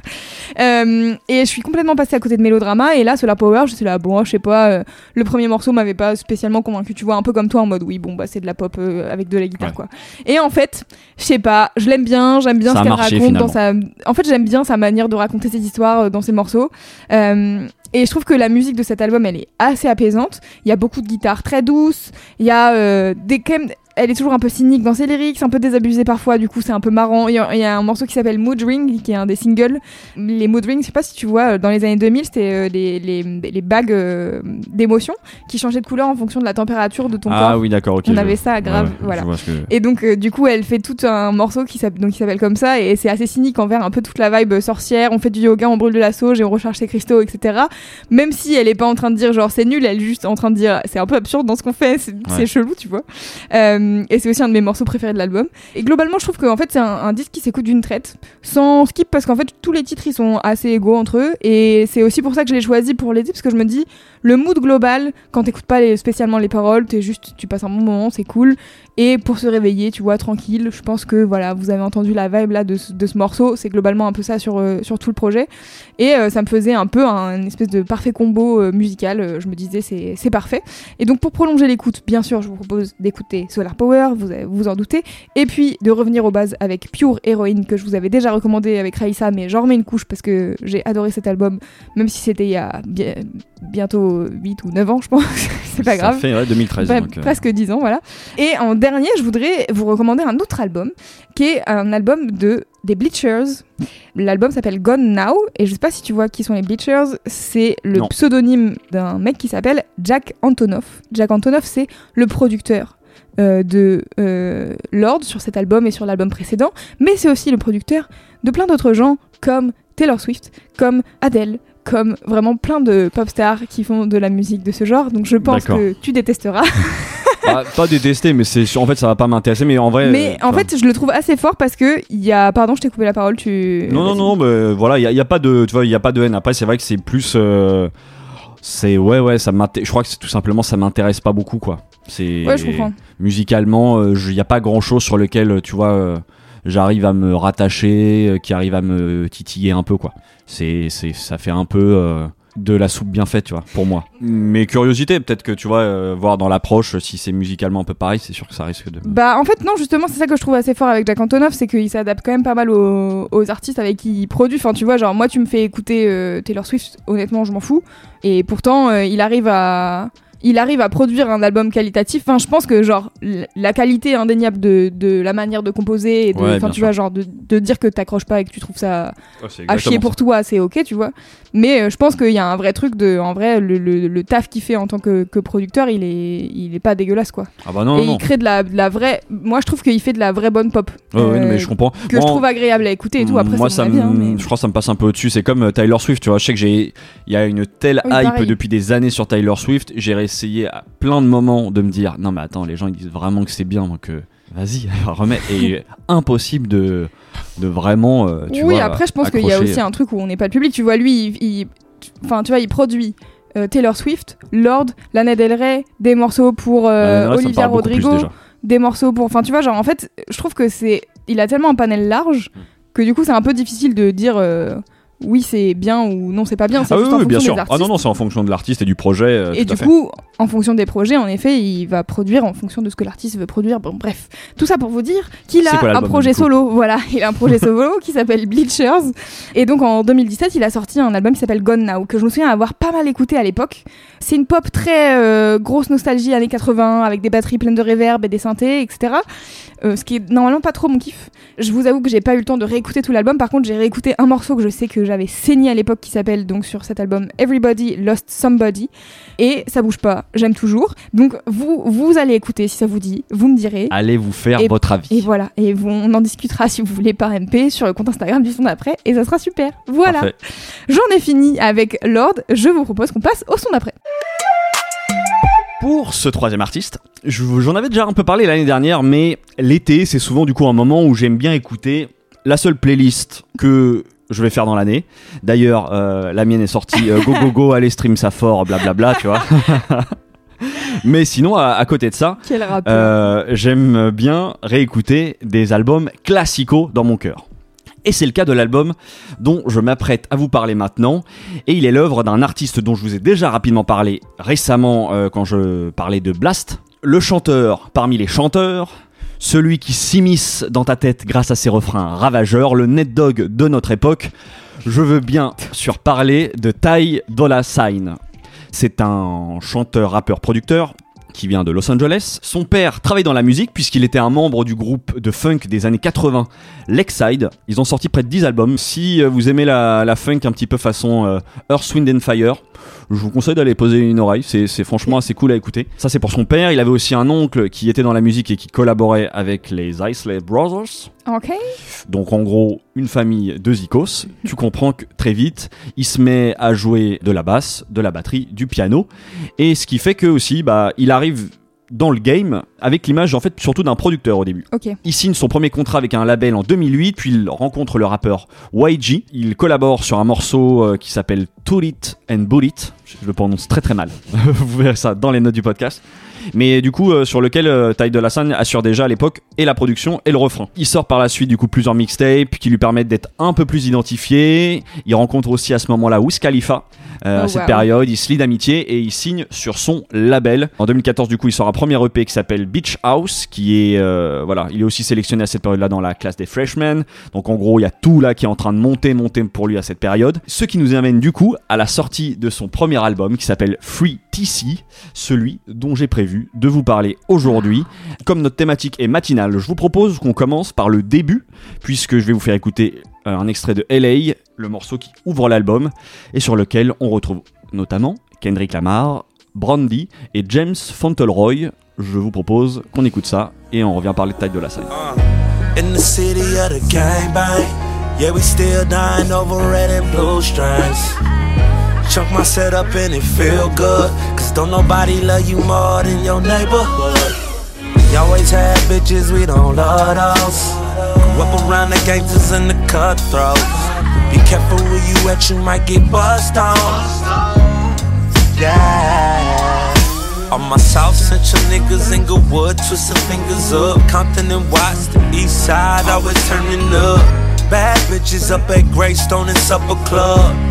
Euh, et je suis complètement passée à côté de Mélodrama. Et là, Solar Power, je suis là, bon, je sais pas, euh, le premier morceau m'avait pas spécialement convaincu, tu vois, un peu comme toi en mode, oui, bon, bah c'est de la pop euh, avec de la guitare Ouais. quoi. Et en fait, je sais pas, je l'aime bien, j'aime bien Ça ce qu'elle raconte dans sa. En fait, j'aime bien sa manière de raconter ses histoires euh, dans ses morceaux. Euh, et je trouve que la musique de cet album, elle est assez apaisante. Il y a beaucoup de guitares très douces. Il y a euh, des Elle est toujours un peu cynique dans ses lyrics, un peu désabusée parfois. Du coup, c'est un peu marrant. Il y, a, il y a un morceau qui s'appelle Mood Ring, qui est un des singles. Les Mood Rings, je sais pas si tu vois, euh, dans les années 2000, c'était euh, les, les, les bagues euh, d'émotion qui changeaient de couleur en fonction de la température de ton Ah corps. oui, d'accord, ok. On je- avait ça, grave, ouais, ouais, voilà. que- Et donc, du coup, elle fait tout un morceau qui s'appelle comme ça, et c'est assez cynique envers un peu toute la vibe sorcière. On fait du yoga, on brûle de la sauge et on recharge ses cristaux, etc. Même si elle est pas en train de dire genre c'est nul, elle est juste en train de dire c'est un peu absurde dans ce qu'on fait, c'est c'est chelou, tu vois. Euh, et c'est aussi un de mes morceaux préférés de l'album. Et globalement, je trouve qu'en fait, c'est un, disque qui s'écoute d'une traite, sans skip, parce qu'en fait, tous les titres ils sont assez égaux entre eux, et c'est aussi pour ça que je l'ai choisi pour l'été, parce que je me dis le mood global, quand t'écoutes pas les- spécialement les paroles, t'es juste, tu passes un bon moment, c'est cool. Et pour se réveiller, tu vois, tranquille, je pense que voilà, vous avez entendu la vibe là de ce, morceau, c'est globalement un peu ça sur, euh, tout le projet. Et euh, ça me faisait un peu un espèce de parfait combo euh, musical, je me disais c'est parfait. Et donc pour prolonger l'écoute, bien sûr, je vous propose d'écouter Solar Power, vous vous en doutez, et puis de revenir aux bases avec Pure Heroine que je vous avais déjà recommandé avec Raissa, mais j'en remets une couche parce que j'ai adoré cet album, même si c'était il y a bien- bientôt 8 ou 9 ans, je pense, [LAUGHS] c'est pas Ça grave. fait ouais, 2013. Ouais, donc, euh, presque 10 ans, voilà. Et en dernier, je voudrais vous recommander un autre album, qui est un album de des Bleachers. L'album s'appelle Gone Now, et je sais pas si tu vois qui sont les Bleachers, c'est le Non. pseudonyme d'un mec qui s'appelle Jack Antonoff. Jack Antonoff, c'est le producteur. euh, de euh, Lord sur cet album et sur l'album précédent, mais c'est aussi le producteur de plein d'autres gens comme Taylor Swift, comme Adele, comme vraiment plein de pop stars qui font de la musique de ce genre. Donc je pense que tu détesteras. [LAUGHS] ah, pas détester, mais c'est en fait ça va pas m'intéresser. Mais en vrai. Mais euh, en fait, je le trouve assez fort parce que il y a. Pardon, je t'ai coupé la parole. Tu. Non, non, non, mais voilà, il y, a- il y a pas de, tu vois, il y a pas de haine. Après, c'est vrai que c'est plus, euh, c'est ouais, ouais, ça. Je crois que c'est tout simplement ça m'intéresse pas beaucoup, quoi. C'est Ouais, je comprends. musicalement, euh, il y a pas grand chose sur lequel, tu vois, euh, j'arrive à me rattacher, euh, qui arrive à me titiller un peu, quoi. C'est, c'est, ça fait un peu. euh, de la soupe bien faite, tu vois, pour moi. Mais curiosité, peut-être que tu vois, euh, voir dans l'approche si c'est musicalement un peu pareil, c'est sûr que ça risque de. Bah en fait non justement c'est ça que je trouve assez fort avec Jack Antonoff c'est qu'il s'adapte quand même pas mal aux, aux artistes avec qui il produit enfin tu vois genre moi tu me fais écouter euh, Taylor Swift honnêtement je m'en fous et pourtant euh, il arrive à il arrive à produire un album qualitatif enfin je pense que genre la qualité indéniable de, de la manière de composer et de, Ouais, tu sûr. vois genre de, de dire que t'accroches pas et que tu trouves ça c'est à chier pour toi c'est ok tu vois mais euh, je pense qu'il y a un vrai truc de en vrai le, le, le taf qu'il fait en tant que, que producteur il est il est pas dégueulasse quoi. Ah bah non, et non. il crée de la, de la vraie. Moi, je trouve qu'il fait de la vraie bonne pop. Euh, mais je comprends. Que Moi, je trouve agréable à écouter et tout. Après, moi, ça avis. hein, mais... je crois que ça me passe un peu au-dessus. C'est comme euh, Taylor Swift, tu vois. Je sais que j'ai, il y a une telle Oui, hype pareil. depuis des années sur Taylor Swift. J'ai essayé à plein de moments de me dire, non mais attends, les gens ils disent vraiment que c'est bien, donc euh, vas-y, [LAUGHS] remets. Et [LAUGHS] impossible de, de vraiment. euh, tu oui, vois, après, je pense qu'il y a aussi un truc où on n'est pas le public. Tu vois, lui, il. Enfin, tu vois, il produit. euh, Taylor Swift, Lord, Lana Del Rey, des morceaux pour me Olivia Rodrigo, des morceaux pour. Enfin, tu vois, genre, en fait, je trouve que c'est. Il a tellement un panel large Hmm. que du coup, c'est un peu difficile de dire euh, oui, c'est bien ou non, c'est pas bien. C'est Ah oui, bien sûr. Ah non, non, c'est en fonction de l'artiste et du projet. euh, Et du coup, en fonction des projets, en effet, il va produire en fonction de ce que l'artiste veut produire. Bon, bref, tout ça pour vous dire qu'il a quoi un projet solo. Voilà, [LAUGHS] il a un projet [LAUGHS] solo qui s'appelle Bleachers. Et donc en 2017, il a sorti un album qui s'appelle Gone Now, que je me souviens avoir pas mal écouté à l'époque. C'est une pop très euh, grosse nostalgie années 80, avec des batteries pleines de reverb et des synthés, etc. Euh, ce qui est normalement pas trop mon kiff. Je vous avoue que j'ai pas eu le temps de réécouter tout l'album. Par contre, j'ai réécouté un morceau que je sais que j'avais saigné à l'époque qui s'appelle donc sur cet album Everybody Lost Somebody. Et ça bouge pas, j'aime toujours. Donc vous, vous allez écouter si ça vous dit, vous me direz. Allez vous faire Et- votre avis. Et voilà, et on en discutera si vous voulez par MP sur le compte Instagram du son d'après, et ça sera super. Voilà, j'en ai fini avec Lord, je vous propose qu'on passe au son d'après. Pour ce troisième artiste, j'en avais déjà un peu parlé l'année dernière, mais l'été, c'est souvent du coup un moment où j'aime bien écouter la seule playlist que je vais faire dans l'année. D'ailleurs, euh, la mienne est sortie euh, Go Go Go, [LAUGHS] allez stream ça fort, blablabla, tu vois. [LAUGHS] mais sinon, à, à côté de ça, euh, j'aime bien réécouter des albums classicaux dans mon cœur. Et c'est le cas de l'album dont je m'apprête à vous parler maintenant. Et il est l'œuvre d'un artiste dont je vous ai déjà rapidement parlé récemment euh, quand je parlais de Blast. Le chanteur parmi les chanteurs, celui qui s'immisce dans ta tête grâce à ses refrains ravageurs, le net dog de notre époque. Je veux bien sûr parler de Ty Dolla Sign. C'est un chanteur, rappeur, producteur qui vient de Los Angeles. Son père travaille dans la musique puisqu'il était un membre du groupe de funk des années 80, Lakeside. Ils ont sorti près de 10 albums. Si euh, vous aimez la, funk un petit peu façon euh, Earth, Wind and Fire, je vous conseille d'aller poser une oreille. C'est c'est franchement assez cool à écouter. Ça, c'est pour son père. Il avait aussi un oncle qui était dans la musique et qui collaborait avec les Isley Brothers. Ok. Donc en gros, une famille de zikos. Tu comprends que très vite, il se met à jouer de la basse, de la batterie, du piano. Et ce qui fait que aussi, bah, il arrive dans le game avec l'image en fait surtout d'un producteur au début. Il signe son premier contrat avec un label en 2008, puis il rencontre le rappeur YG. Il collabore sur un morceau euh, qui s'appelle Toot It and It. Je le prononce très très mal. [LAUGHS] Vous verrez ça dans les notes du podcast. Mais du coup, euh, sur lequel euh, Ty Dolla Sign assure déjà à l'époque et la production et le refrain. Il sort par la suite du coup plusieurs mixtapes qui lui permettent d'être un peu plus identifié. Il rencontre aussi à ce moment-là Wiz Khalifa. Euh, Oh, à cette wow. période, il se lie d'amitié et il signe sur son label. En 2014, du coup, il sort un premier EP qui s'appelle Beach House, qui est euh, voilà, il est aussi sélectionné à cette période-là dans la classe des freshmen. Donc en gros, il y a tout là qui est en train de monter, monter pour lui à cette période. Ce qui nous amène du coup à la sortie de son premier album qui s'appelle Free TC, celui dont j'ai prévu de vous parler aujourd'hui. Comme notre thématique est matinale, je vous propose qu'on commence par le début, puisque je vais vous faire écouter euh, un extrait de LA, le morceau qui ouvre l'album, et sur lequel on retrouve notamment Kendrick Lamar, Brandy et James Fauntleroy. Je vous propose qu'on écoute ça et on revient parler de Tide de la Sign. In the city of the strings. Chunk my setup and it feel good, cause don't nobody love you more than your neighborhood. We always had bitches, we don't love those. Grew up around the gangsters and the cutthroats. Be careful where you at, you might get buzzed on. Yeah. All my South Central niggas, in Inglewood, twisting fingers up. Compton and Watts, the east side, always turning up. Bad bitches up at Greystone and Supper Club.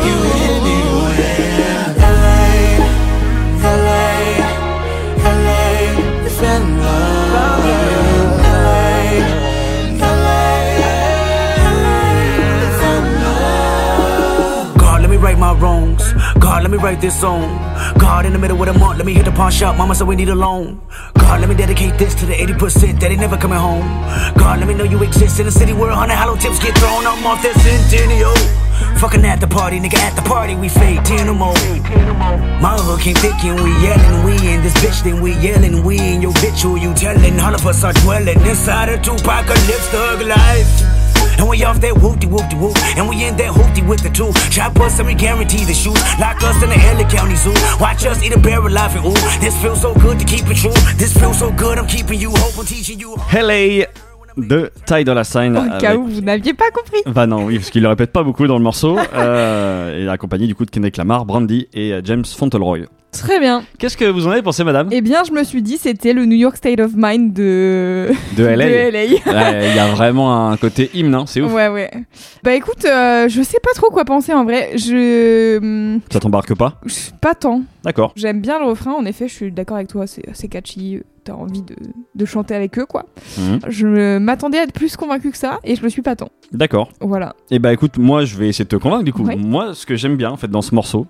write this song. God, in the middle of the month, let me hit the pawn shop. Mama said we need a loan. God, let me dedicate this to the 80% that ain't never coming home. God, let me know you exist in a city where hundred hollow tips get thrown. I'm off that centennial. Fucking at the party, nigga, at the party, we fake 10 or more. My hood came thick and we yelling, we in this bitch, then we yelling, we in your bitch, who you telling? All of us are dwelling inside a two-apocalypse thug life. And we off that whoopty whoopty whoop. And we in that hoopty with the two. Chop us and we guarantee the shoot. Lock us in the LA County Zoo. Watch us eat a bear alive and ooh. This feels so good to keep it true. This feels so good, I'm keeping you hope, I'm teaching you. LA de Ty Dolla Sign. Au cas où vous n'aviez pas compris. Bah non, oui, parce qu'il le répète pas beaucoup dans le morceau. [LAUGHS] euh, et accompagné du coup de Kendrick Lamar, Brandy et euh, James Fauntleroy. Très bien. Qu'est-ce que vous en avez pensé, madame? Eh bien, je me suis dit, c'était le New York State of Mind de, [LAUGHS] De LA. Ouais, Il y a vraiment un côté hymne, hein, c'est ouf. Ouais, ouais. Bah écoute, euh, je sais pas trop quoi penser en vrai. Je. hum, Ça t'embarque pas? Pas tant. D'accord. J'aime bien le refrain, en effet, je suis d'accord avec toi, c'est assez catchy. T'as envie de, de chanter avec eux, quoi. Mhm. Je m'attendais à être plus convaincu que ça, et je le suis pas tant. D'accord. Voilà. Et bah écoute, moi je vais essayer de te convaincre du coup. Ouais. Moi, ce que j'aime bien en fait dans ce morceau.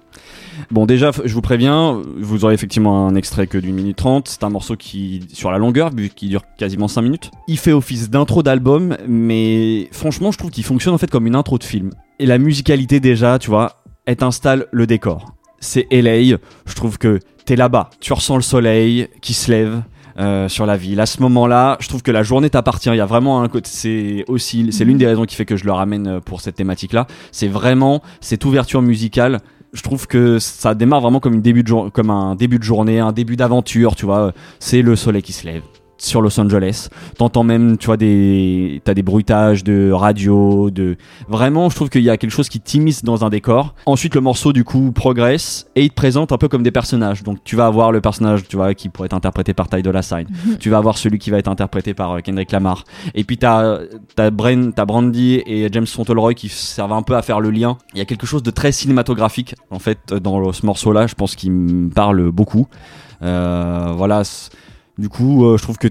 Bon, déjà, je vous préviens, vous aurez effectivement un extrait que d'une minute trente. C'est un morceau qui, sur la longueur, vu qu'il dure quasiment 5 minutes, il fait office d'intro d'album, mais franchement, je trouve qu'il fonctionne en fait comme une intro de film. Et la musicalité, déjà, tu vois, elle t'installe le décor. C'est LA, je trouve que t'es là-bas, tu ressens le soleil qui se lève. Euh, sur la ville. À ce moment-là, je trouve que la journée t'appartient. Il y a vraiment un côté. C'est aussi, c'est l'une des raisons qui fait que je le ramène euh, pour cette thématique-là. C'est vraiment cette ouverture musicale. Je trouve que ça démarre vraiment comme une début de jour- comme un début de journée, un début d'aventure. Tu vois, c'est le soleil qui se lève sur Los Angeles. T'entends même, tu vois, des, t'as des bruitages de radio, de, vraiment, je trouve qu'il y a quelque chose qui t'immisce dans un décor. Ensuite, le morceau, du coup, progresse et il te présente un peu comme des personnages. Donc, tu vas avoir le personnage, tu vois, qui pourrait être interprété par Ty Dolla Sign. tu vas avoir celui qui va être interprété par euh, Kendrick Lamar. Et puis, t'as, t'as Bren, t'as Brandy et James Fauntleroy qui servent un peu à faire le lien. Il y a quelque chose de très cinématographique, en fait, dans ce morceau-là, je pense qu'il me parle beaucoup. Euh, voilà. Du coup, euh, je trouve que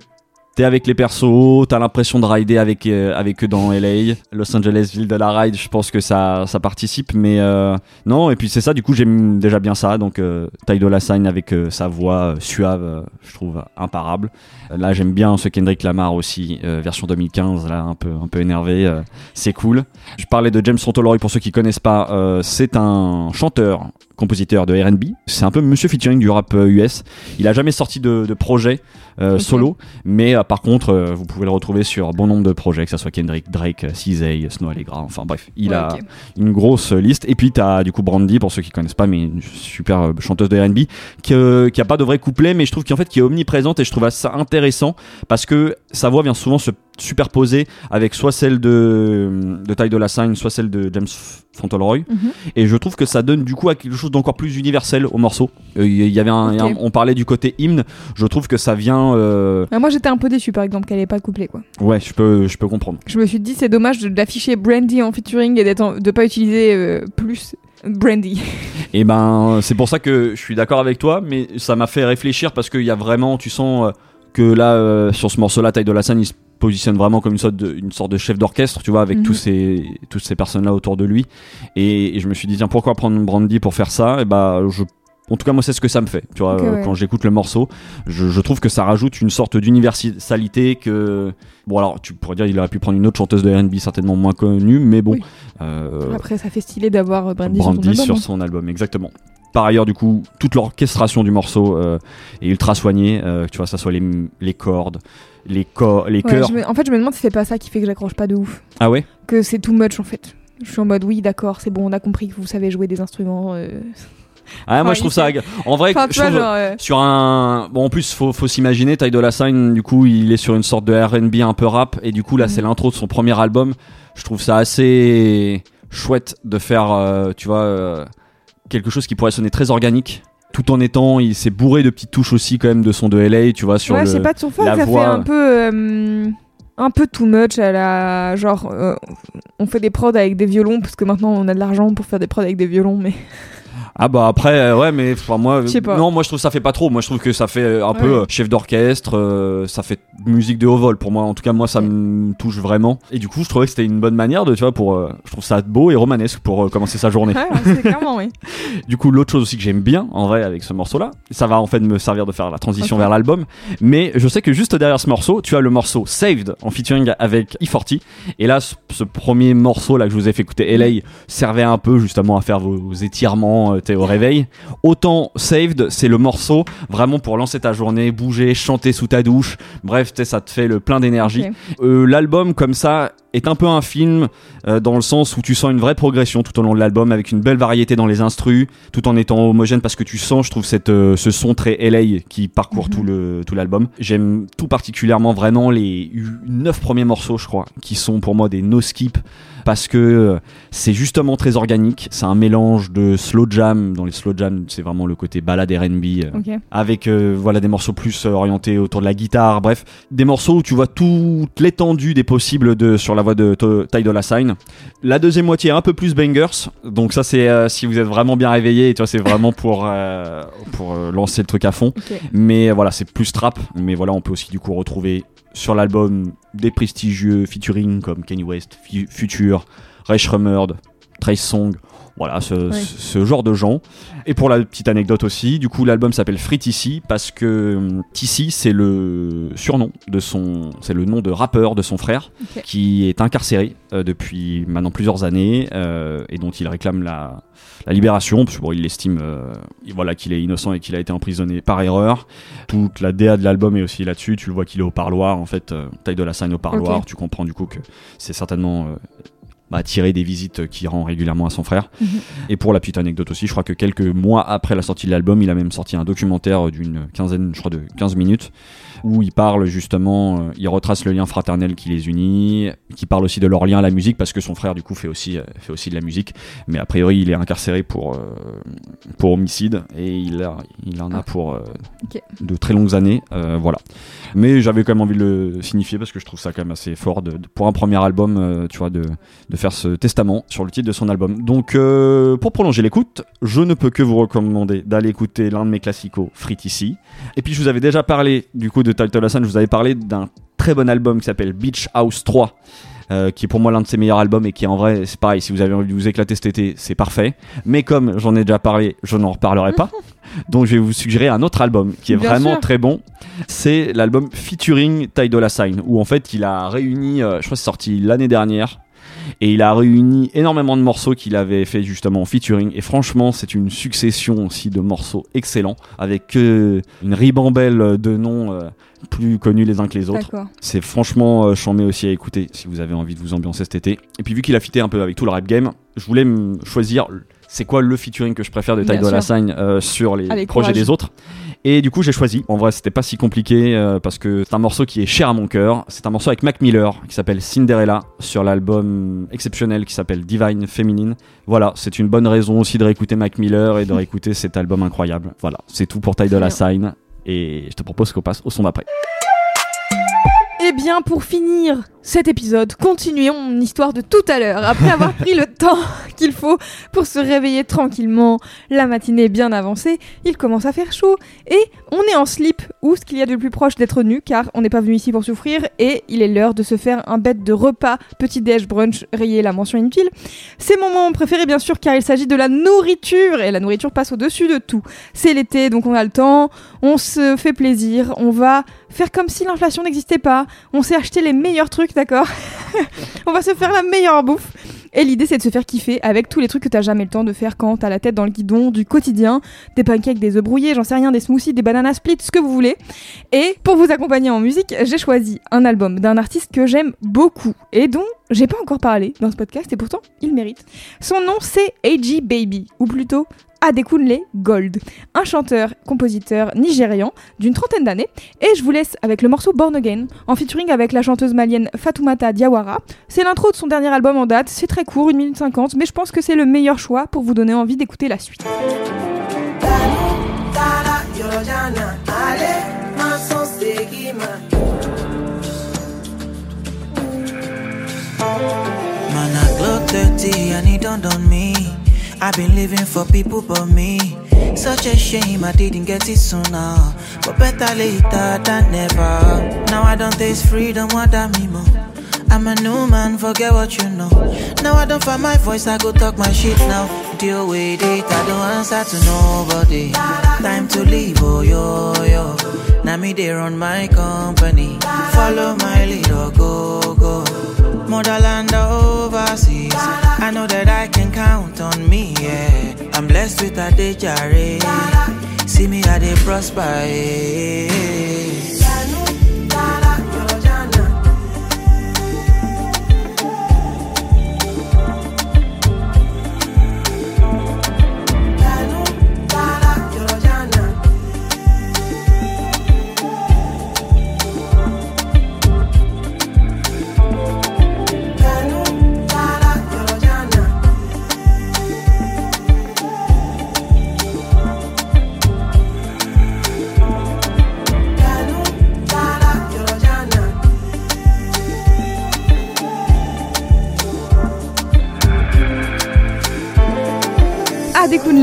t'es avec les persos, t'as l'impression de rider avec, euh, avec eux dans LA. Los Angeles, ville de la ride, je pense que ça, ça participe, mais euh, non, et puis c'est ça, du coup, j'aime déjà bien ça. Donc, euh, Ty avec euh, sa voix euh, suave, euh, je trouve imparable. Là, j'aime bien ce Kendrick Lamar aussi, version 2015, là, un peu, un peu énervé, c'est cool. Je parlais de James Fauntleroy, pour ceux qui connaissent pas, c'est un chanteur, compositeur de R&B. C'est un peu monsieur featuring du rap euh, US. Il a jamais sorti de, de projet euh, solo, mais euh, par contre, euh, vous pouvez le retrouver sur bon nombre de projets, que ce soit Kendrick, Drake, CZA, Snow Allegra, enfin bref, il Ouais, a une grosse liste. Et puis t'as du coup Brandy, pour ceux qui connaissent pas, mais une super euh, chanteuse de R&B, qui, euh, qui a pas de vrai couplet, mais je trouve qu'en fait qui est omniprésente et je trouve ça intéressant parce que sa voix vient souvent se superposer avec soit celle de, de Ty Dolla Sign, soit celle de James Fauntleroy. Mhm. Et je trouve que ça donne du coup à quelque chose d'encore plus universel au morceau. Euh, Il y avait un, Ok. un- on parlait du côté hymne. Je trouve que ça vient. euh, moi, j'étais un peu déçue, par exemple, qu'elle ait pas de couplet, quoi. ouais, je peux, je peux comprendre. Je me suis dit, c'est dommage d'afficher Brandy en featuring et d'être de pas utiliser euh, plus Brandy. [LAUGHS] Et ben, c'est pour ça que je suis d'accord avec toi, mais ça m'a fait réfléchir parce qu'il y a vraiment, tu sens euh, que là, euh, sur ce morceau-là, Taille de la scène, il se positionne vraiment comme une sorte de, une sorte de chef d'orchestre, tu vois, avec Mhm. tous ces, toutes ces personnes-là autour de lui. Et, et je me suis dit, tiens, pourquoi prendre Brandy pour faire ça? Et bah, je. En tout cas, moi, c'est ce que ça me fait. Tu vois, euh, ouais. quand j'écoute le morceau, je, je trouve que ça rajoute une sorte d'universalité que. Bon, alors, tu pourrais dire, il aurait pu prendre une autre chanteuse de RB, certainement moins connue, mais bon. Oui. euh, Après, ça fait stylé d'avoir Brandy, Brandy sur album. sur hein. son album, exactement. Par ailleurs, du coup, toute l'orchestration du morceau euh, est ultra soignée. euh, tu vois, ça soit les, les cordes, les, co- les Ouais, chœurs. me- En fait, je me demande si c'est pas ça qui fait que j'accroche pas de ouf. Ah ouais? Que c'est too much, en fait. Je suis en mode, oui, d'accord, c'est bon, on a compris que vous savez jouer des instruments. euh. Ah, moi, Enfin, je trouve ça. En vrai, Enfin, je tu vois, trouve, genre. euh, sur un. Bon, en plus, faut, faut s'imaginer, Ty Dolla Sign, du coup, il est sur une sorte de RB un peu rap. Et du coup, là, Mhm. c'est l'intro de son premier album. Je trouve ça assez chouette de faire, euh, tu vois. euh, quelque chose qui pourrait sonner très organique. Tout en étant, il s'est bourré de petites touches aussi quand même de son de LA, tu vois, sur ouais, le, pas de son la ça voix. fait un peu. euh, un peu too much à la. Genre, euh, on fait des prods avec des violons, parce que maintenant on a de l'argent pour faire des prods avec des violons, mais. [LAUGHS] Ah bah après euh, ouais mais enfin moi pas. non moi je trouve que ça fait pas trop. Moi je trouve que ça fait euh, un peu Ouais. euh, chef d'orchestre euh, ça fait musique de haut vol pour moi. En tout cas moi ça me touche vraiment. Et du coup je trouvais que c'était une bonne manière de tu vois pour euh, je trouve ça beau et romanesque pour euh, commencer sa journée. Ouais, clairement, oui. [LAUGHS] du coup l'autre chose aussi que j'aime bien en vrai avec ce morceau là ça va en fait me servir de faire la transition vers l'album mais je sais que juste derrière ce morceau tu as le morceau Saved en featuring avec E40 et là ce, ce premier morceau là que je vous ai fait écouter LA servait un peu justement à faire vos, vos étirements au réveil. Autant Saved c'est le morceau vraiment pour lancer ta journée bouger chanter sous ta douche. Bref ça te fait le plein d'énergie. Euh, l'album comme ça est un peu un film euh, dans le sens où tu sens une vraie progression tout au long de l'album avec une belle variété dans les instrus tout en étant homogène parce que tu sens je trouve cette, euh, ce son très LA qui parcourt tout le tout l'album. J'aime tout particulièrement vraiment les neuf premiers morceaux je crois qui sont pour moi des no skip parce que euh, c'est justement très organique. C'est un mélange de slow jam. Dans les slow jam c'est vraiment le côté balade R&B avec voilà des morceaux plus orientés autour de la guitare. Bref des morceaux où tu vois toute l'étendue des possibles de sur la voix de Ty Dolla Sign. La deuxième moitié est un peu plus bangers. Donc ça c'est euh, si vous êtes vraiment bien réveillé tu vois c'est vraiment pour euh, pour euh, lancer le truc à fond. Mais voilà c'est plus trap. Mais voilà on peut aussi du coup retrouver sur l'album des prestigieux featuring comme Kanye West Fu- Future Shremmerd Trace Song voilà ce, ce- genre de gens et pour la petite anecdote aussi, du coup l'album s'appelle Free TC parce que hum, TC c'est le surnom de son, c'est le nom de rappeur de son frère qui est incarcéré euh, depuis maintenant plusieurs années euh, et dont il réclame la, la libération parce que bon, il estime euh, voilà qu'il est innocent et qu'il a été emprisonné par erreur. Toute la DA de l'album est aussi là-dessus. Tu le vois qu'il est au parloir en fait, taille de la scène au parloir. Tu comprends du coup que c'est certainement bah, tiré des visites qu'il rend régulièrement à son frère. Mhm. Et pour la petite anecdote aussi, je crois que quelques mois après la sortie de l'album, il a même sorti un documentaire d'une quinzaine, je crois de 15 minutes, où il parle justement, euh, il retrace le lien fraternel qui les unit, qui parle aussi de leur lien à la musique, parce que son frère du coup fait aussi, euh, fait aussi de la musique, mais a priori il est incarcéré pour, euh, pour homicide, et il, a, il en a Ah. pour euh, de très longues années, voilà. Mais j'avais quand même envie de le signifier, parce que je trouve ça quand même assez fort, de, de- pour un premier album, tu vois, de, de faire ce testament sur le titre de son album. Donc, pour prolonger l'écoute, je ne peux que vous recommander d'aller écouter l'un de mes classicos, Free TC. Et puis, je vous avais déjà parlé, du coup, de Title Hassan, je vous avais parlé d'un très bon album qui s'appelle Beach House 3. euh, qui est pour moi l'un de ses meilleurs albums et qui en vrai c'est pareil si vous avez envie de vous éclater cet été c'est parfait mais comme j'en ai déjà parlé je n'en reparlerai pas [LAUGHS] donc je vais vous suggérer un autre album qui est Bien vraiment sûr. très bon c'est l'album featuring Ty Dolla Sign où en fait il a réuni euh, je crois que c'est sorti l'année dernière et il a réuni énormément de morceaux qu'il avait fait justement en featuring et franchement c'est une succession aussi de morceaux excellents avec euh, une ribambelle de noms euh, plus connus les uns que les autres c'est franchement euh, chambé aussi à écouter si vous avez envie de vous ambiancer cet été. Et puis vu qu'il a fité un peu avec tout le rap game, je voulais choisir c'est quoi le featuring que je préfère de Ty Dolla. Sign sur les Allez, projets courage. des autres. Et du coup j'ai choisi. En vrai c'était pas si compliqué euh, parce que c'est un morceau qui est cher à mon cœur. C'est un morceau avec Mac Miller qui s'appelle Cinderella sur l'album exceptionnel qui s'appelle Divine Feminine. Voilà, c'est une bonne raison aussi de réécouter Mac Miller et de [LAUGHS] réécouter cet album incroyable. Voilà, c'est tout pour Ty Dolla bien. Sign. Et je te propose qu'on passe au son d'après. Eh bien, pour finir cet épisode, continuons mon histoire de tout à l'heure. Après avoir pris le temps [LAUGHS] qu'il faut pour se réveiller tranquillement, la matinée bien avancée, il commence à faire chaud et on est en slip ou ce qu'il y a de plus proche d'être nu car on n'est pas venu ici pour souffrir et il est l'heure de se faire un bête de repas, petit déj, brunch, rayer la mention inutile. C'est mon moment préféré bien sûr car il s'agit de la nourriture et la nourriture passe au-dessus de tout. C'est l'été donc on a le temps, on se fait plaisir, on va faire comme si l'inflation n'existait pas, on s'est acheté les meilleurs trucs, d'accord [LAUGHS] On va se faire la meilleure bouffe. Et l'idée c'est de se faire kiffer avec tous les trucs que t'as jamais le temps de faire quand t'as la tête dans le guidon du quotidien, des pancakes, des œufs brouillés, j'en sais rien, des smoothies, des bananas split, ce que vous voulez. Et pour vous accompagner en musique, j'ai choisi un album d'un artiste que j'aime beaucoup et dont j'ai pas encore parlé dans ce podcast et pourtant il mérite. Son nom c'est AG Baby, ou plutôt Adekunle Gold, un chanteur, compositeur nigérian d'une trentaine d'années. Et je vous laisse avec le morceau Born Again, en featuring avec la chanteuse malienne Fatoumata Diawara. C'est l'intro de son dernier album en date, c'est très court, 1 minute 50, mais je pense que c'est le meilleur choix pour vous donner envie d'écouter la suite. Man, I glow 30 and it dawned on me. I've been living for people but me. Such a shame I didn't get it sooner. But better later than never. Now I don't taste freedom, what I mean more. I'm a new man, forget what you know. Now I don't find my voice, I go talk my shit now. Deal with it, I don't answer to nobody. Time to leave, oh yo yo. Now me they run my company. Follow my lead go go. Motherland overseas. I know that I can count on me, yeah. I'm blessed with a day jare. See me how they prosper, yeah.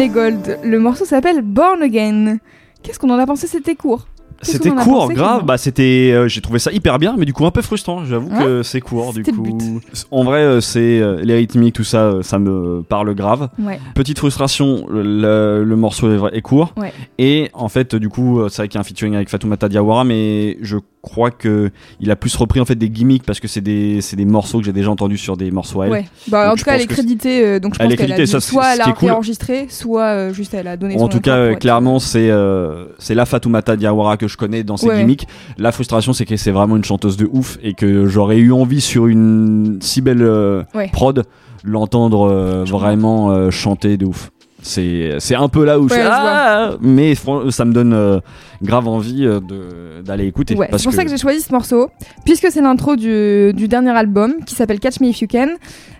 Gold, le morceau s'appelle Born Again. Qu'est-ce qu'on en a pensé? C'était court. C'était court, grave. Bah, c'était, euh, j'ai trouvé ça hyper bien, mais du coup un peu frustrant. J'avoue Ouais. que c'est court, du coup. but. En vrai, euh, c'est euh, les rythmiques, tout ça, ça me parle grave. Ouais. Petite frustration, le, le morceau est, court. Ouais. Et en fait, du coup, c'est vrai qu'il y a un featuring avec Fatoumata Diawara, mais je crois que il a plus repris en fait des gimmicks parce que c'est des, c'est des morceaux que j'ai déjà entendus sur des morceaux à elle. Ouais. Bah, en tout cas, elle est créditée, euh, donc je Elle pense est qu'elle a créditée, dû- ça, c'est- soit elle a cool. réenregistré, soit euh, juste elle a donné son En tout cas, euh, clairement, c'est euh, c'est la Fatoumata Diawara que je connais dans ses Ouais. gimmicks. La frustration, c'est que c'est vraiment une chanteuse de ouf et que j'aurais eu envie sur une si belle euh, Ouais. prod l'entendre vraiment chanter de ouf. C'est c'est un peu là où je Ouais, ah mais ça me donne euh, grave envie euh, de d'aller écouter. Ouais, c'est pour ça que j'ai choisi ce morceau, puisque c'est l'intro du, du dernier album qui s'appelle Catch Me If You Can.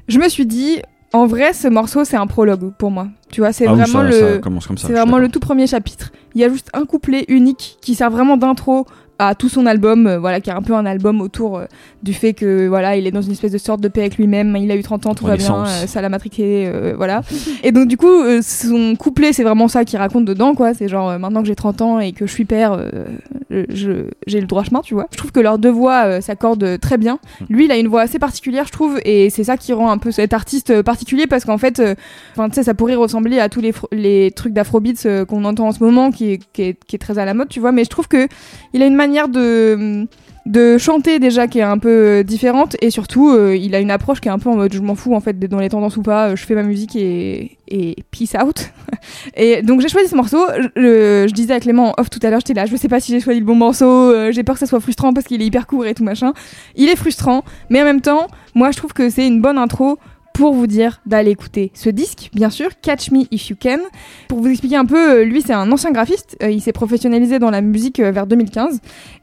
Je me suis dit, en vrai, ce morceau, c'est un prologue pour moi. Tu vois, c'est Ah oui, vraiment ça- le, ça commence comme vraiment le tout premier chapitre. Il y a juste un couplet unique qui sert vraiment d'intro à tout son album, euh, voilà, qui est un peu un album autour euh, du fait que voilà, il est dans une espèce de sorte de paix avec lui-même. Il a eu 30 ans, tout va bien, euh, ça l'a matriqué, voilà. Et donc du coup, son couplet, c'est vraiment ça qu'il raconte dedans, quoi. C'est genre maintenant que j'ai 30 ans et que je suis père, j'ai le droit chemin, tu vois. Je trouve que leurs deux voix s'accordent très bien. Lui, il a une voix assez particulière, je trouve, et c'est ça qui rend un peu cet artiste particulier parce qu'en fait, enfin, tu sais, ça pourrait ressembler à tous les, trucs d'afrobeats qu'on entend en ce moment, qui est, qui, est, qui est très à la mode, tu vois. Mais je trouve que il a une manière de de chanter déjà qui est un peu euh, différente. Et surtout euh, il a une approche qui est un peu en mode je m'en fous en fait dans les tendances ou pas euh, je fais ma musique et, et peace out. [LAUGHS] Et donc j'ai choisi ce morceau. Je, je- disais à Clément en off tout à l'heure j'étais là je sais pas si j'ai choisi le bon morceau j'ai peur que ça soit frustrant parce qu'il est hyper court et tout machin. Il est frustrant mais en même temps moi je trouve que c'est une bonne intro pour vous dire d'aller écouter ce disque, bien sûr, Catch Me If You Can. Pour vous expliquer un peu, euh, lui c'est un ancien graphiste, euh, il s'est professionnalisé dans la musique euh, vers 2015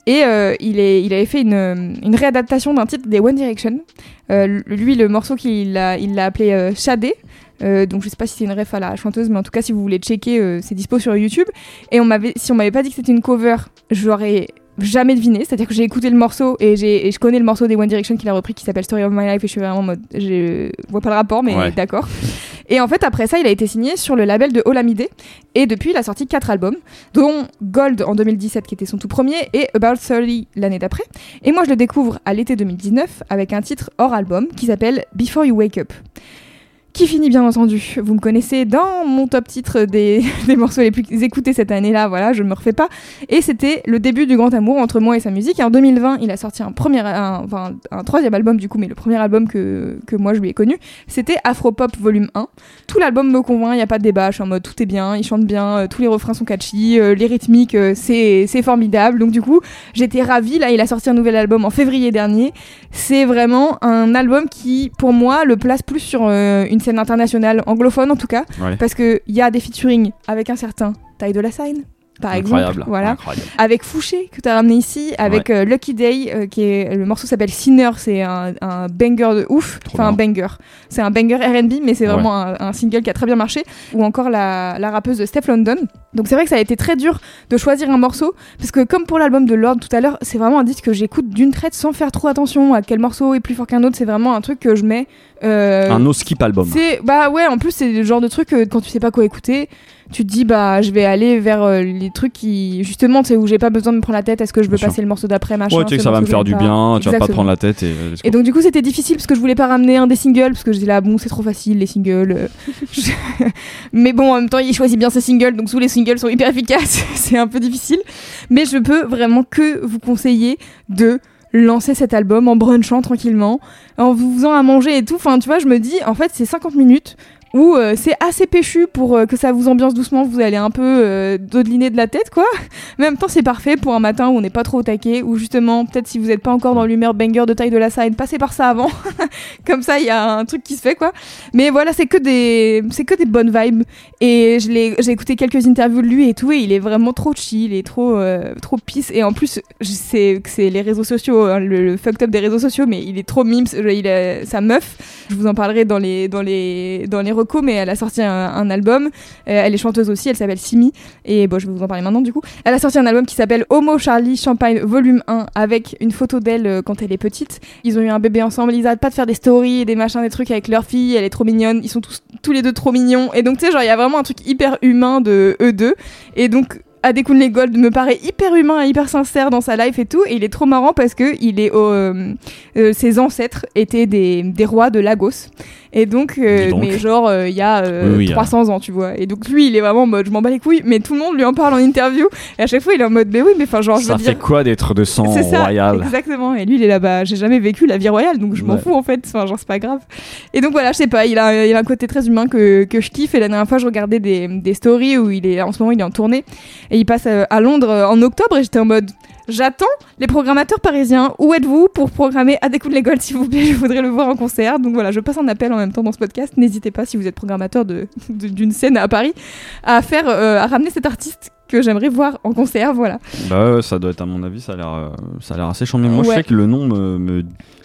et il, il avait fait une, réadaptation d'un titre des One Direction. Lui, le morceau qu'il a, il l'a appelé euh, Shadé. Donc je sais pas si c'est une ref à la chanteuse, mais en tout cas si vous voulez checker, c'est dispo sur YouTube. Et si on m'avait pas dit que c'était une cover, je l'aurais jamais deviné. C'est-à-dire que j'ai écouté le morceau et, j'ai, et je connais le morceau des One Direction qu'il a repris qui s'appelle Story of My Life et je suis vraiment en mode, je vois pas le rapport, mais Ouais. d'accord. Et en fait après ça, il a été signé sur le label de Olamide et depuis il a sorti quatre albums, dont Gold en 2017 qui était son tout premier et About 30 l'année d'après. Et moi je le découvre à l'été 2019 avec un titre hors album qui s'appelle Before You Wake Up qui finit bien entendu. Vous me connaissez dans mon top titre des, [LAUGHS] des morceaux les plus écoutés cette année-là, voilà, je me refais pas. Et c'était le début du grand amour entre moi et sa musique. En 2020, il a sorti un premier, enfin, un troisième album du coup, mais le premier album que, que moi je lui ai connu, c'était Afropop Volume 1. Tout l'album me convainc, il n'y a pas de débat, je suis en mode tout est bien, il chante bien, euh, tous les refrains sont catchy, euh, les rythmiques, euh, c'est c'est formidable. Donc du coup, j'étais ravie. Là, il a sorti un nouvel album en février dernier. C'est vraiment un album qui, pour moi, le place plus sur une scène internationale, anglophone en tout cas, Ouais. parce qu'il y a des featuring avec un certain Ty de la Sign, par Incroyable. exemple. Voilà. incroyable. Avec Fouché, que tu as ramené ici, avec euh, Lucky Day, euh, qui est, le morceau s'appelle Sinner, c'est un, un banger de ouf. Trop enfin, un banger. C'est un banger RB, mais c'est Ouais. vraiment un, un single qui a très bien marché. Ou encore la, la rappeuse de Steph London. Donc c'est vrai que ça a été très dur de choisir un morceau, parce que comme pour l'album de Lord tout à l'heure, c'est vraiment un disque que j'écoute d'une traite sans faire trop attention à quel morceau est plus fort qu'un autre. C'est vraiment un truc que je mets. euh, Un no skip album. c'est bah ouais, en plus c'est le genre de truc que quand tu sais pas quoi écouter, tu te dis bah je vais aller vers euh, les trucs qui justement sais où j'ai pas besoin de me prendre la tête, est-que je veux Bien sûr. passer le morceau d'après machin. Ouais, tu sais que ça va me faire du pas. bien, tu vas pas te prendre la tête et. Et donc du coup c'était difficile parce que je voulais pas ramener un des singles parce que j'étais là bon c'est trop facile les singles. euh, [LAUGHS] je- [LAUGHS] Mais bon en même temps il choisit bien ses singles donc tous les singles sont hyper efficaces [LAUGHS] c'est un peu difficile. Mais je peux vraiment que vous conseiller de lancer cet album en brunchant tranquillement, en vous faisant à manger et tout. Enfin tu vois je me dis en fait c'est 50 minutes où euh, c'est assez péchu pour euh, que ça vous ambiance doucement, vous allez un peu euh, dodeliner de la tête quoi. Mais [LAUGHS] en même temps c'est parfait pour un matin où on n'est pas trop au taquet, ou justement peut-être si vous n'êtes pas encore dans l'humeur banger de taille de la side, passez par ça avant. [LAUGHS] Comme ça il y a un truc qui se fait quoi. Mais voilà c'est que des c'est que des bonnes vibes et je l'ai j'ai écouté quelques interviews de lui et tout et il est vraiment trop chill et trop euh, trop peace et en plus que c'est les réseaux sociaux hein, le, le fucked up des réseaux sociaux mais il est trop mimes il a, sa meuf je vous en parlerai dans les dans les dans les mais elle a sorti un, un album. Euh, elle est chanteuse aussi elle s'appelle Simi. Et bon je vais vous en parler maintenant du coup. Elle a sorti un album qui s'appelle Homo Charlie Champagne volume 1 avec une photo d'elle euh, quand elle est petite. Ils ont eu un bébé ensemble ils arrêtent pas de faire des stories et des machins des trucs avec leur fille elle est trop mignonne ils sont tous tous les deux trop mignons. Et donc tu sais genre il y a vraiment un truc hyper humain de eux deux. Et donc Adekun Les Gold me paraît hyper humain et hyper sincère dans sa life et tout et il est trop marrant parce que il est euh, euh, ses ancêtres étaient des, des rois de Lagos et donc, euh, Dis donc. mais genre il y a Oui, oui, 300 ans tu vois et donc lui il est vraiment en mode je m'en bats les couilles mais tout le monde lui en parle en interview et à chaque fois il est en mode mais oui mais enfin genre je Ça fait dire quoi d'être de sang royal? exactement. Et lui, il est là-bas. J'ai jamais vécu la vie royale, donc je m'en fous en fait. Enfin, genre, c'est pas grave. Et donc voilà, je sais pas, il a, il a un côté très humain que, que je kiffe. Et la dernière fois, je regardais des, des stories où il est, en ce moment, il est en tournée. Et il passe euh, à Londres euh, en octobre. Et j'étais en mode, j'attends les programmateurs parisiens. Où êtes-vous pour programmer à des coups de l'école, s'il vous plaît? Je voudrais le voir en concert. Donc voilà, je passe un appel en même temps dans ce podcast. N'hésitez pas, si vous êtes programmateur de- [LAUGHS] de- d'une scène à Paris, à faire, euh, à ramener cet artiste que j'aimerais voir en concert. Voilà. Bah ça doit être à mon avis, ça a l'air, euh, ça a l'air assez chambé. Moi, je sais que le nom me, me-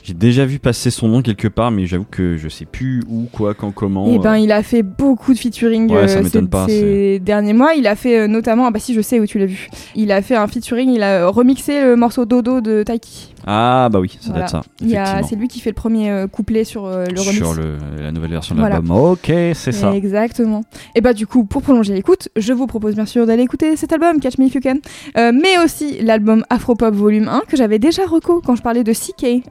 j'ai déjà vu passer son nom quelque part, mais j'avoue que je sais plus où, quoi, quand, comment. Et ben, euh. il a fait beaucoup de featuring Ouais, ça euh, ces, pas, ces derniers mois. Il a fait euh, notamment, ah bah si, je sais où tu l'as vu. Il a fait un featuring, il a remixé le morceau Dodo de Taiki. Ah bah oui, ça doit Voilà. être ça. Il y a- effectivement. C'est lui qui fait le premier euh, couplet sur le remix. Sur le- la nouvelle version de Voilà. l'album. Ok, c'est ça. Exactement. Et bah du coup, pour prolonger l'écoute, je vous propose bien sûr d'aller écouter cet album, Catch Me If You Can, mais aussi l'album Afropop Volume 1 que j'avais déjà reco quand je parlais de CK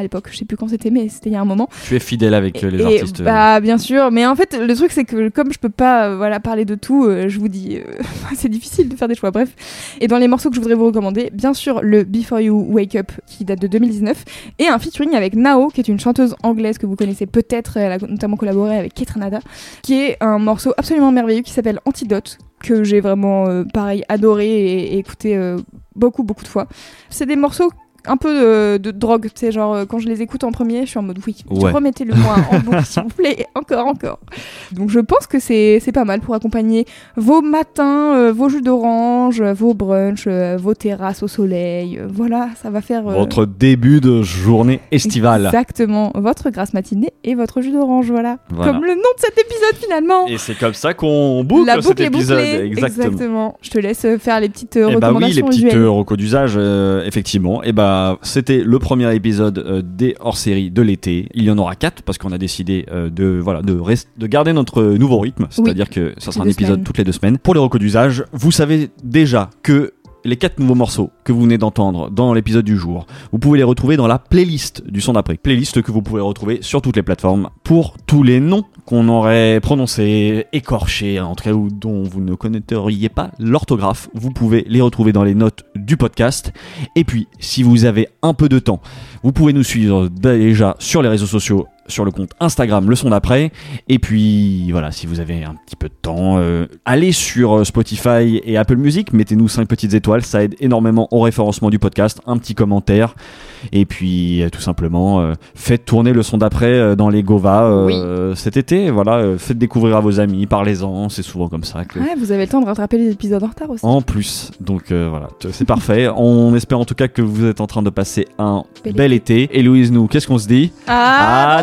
à l'époque. Je sais plus quand c'était, mais c'était il y a un moment. Tu es fidèle avec euh, les Et, artistes. Bah bien sûr, mais en fait le truc c'est que comme je peux pas euh, voilà parler de tout, euh, je vous dis euh, [LAUGHS] c'est difficile de faire des choix. Bref, et dans les morceaux que je voudrais vous recommander, bien sûr le Before You Wake Up qui date de 2019 et un featuring avec Nao qui est une chanteuse anglaise que vous connaissez peut-être, elle a notamment collaboré avec Ketranada, qui est un morceau absolument merveilleux qui s'appelle Antidote que j'ai vraiment euh, pareil adoré et, et écouté euh, beaucoup beaucoup de fois. C'est des morceaux un peu de, de drogue, tu sais, genre euh, quand je les écoute en premier, je suis en mode oui, Ouais. remettez-le moi en boucle [LAUGHS] s'il vous plaît, encore, encore. Donc je pense que c'est pas mal pour accompagner vos matins, euh, vos jus d'orange, euh, vos brunchs, euh, vos terrasses au soleil, euh, voilà, ça va faire... Votre début de journée estivale. Exactement, votre grasse matinée et votre jus d'orange, voilà. Voilà. Comme le nom de cet épisode finalement Et c'est comme ça qu'on boucle La cet boucle est épisode. bouclée, Exactement. Je te laisse faire les petites euh, Eh bah oui, les recommandations petites recos d'usage, effectivement. Et bah, c'était le premier épisode euh, des hors-séries de l'été. Il y en aura quatre parce qu'on a décidé euh, de voilà de de garder notre nouveau rythme, c'est-à-dire que ça sera un épisode semaines. toutes les deux semaines. Pour les recos d'usage, vous savez déjà que les quatre nouveaux morceaux que vous venez d'entendre dans l'épisode du jour, vous pouvez les retrouver dans la playlist du son d'après. Playlist que vous pouvez retrouver sur toutes les plateformes pour tous les noms qu'on aurait prononcés, écorchés, en tout cas, ou dont vous ne connaîtriez pas l'orthographe. Vous pouvez les retrouver dans les notes du podcast. Et puis, si vous avez un peu de temps, vous pouvez nous suivre déjà sur les réseaux sociaux sur le compte Instagram Le Son d'après. Et puis voilà, si vous avez un petit peu de temps, euh, allez sur euh, Spotify et Apple Music, mettez-nous 5 petites étoiles, ça aide énormément au référencement du podcast, un petit commentaire. Et puis euh, tout simplement, euh, faites tourner Le Son d'après dans les Gova euh, cet été. Voilà, faites découvrir à vos amis, parlez-en, c'est souvent comme ça que... Ouais, vous avez le temps de rattraper les épisodes en retard aussi. En plus, donc voilà, c'est parfait. [LAUGHS] On espère en tout cas que vous êtes en train de passer un Bel bel été. Et Louise, nous, qu'est-ce qu'on se dit? Ah, À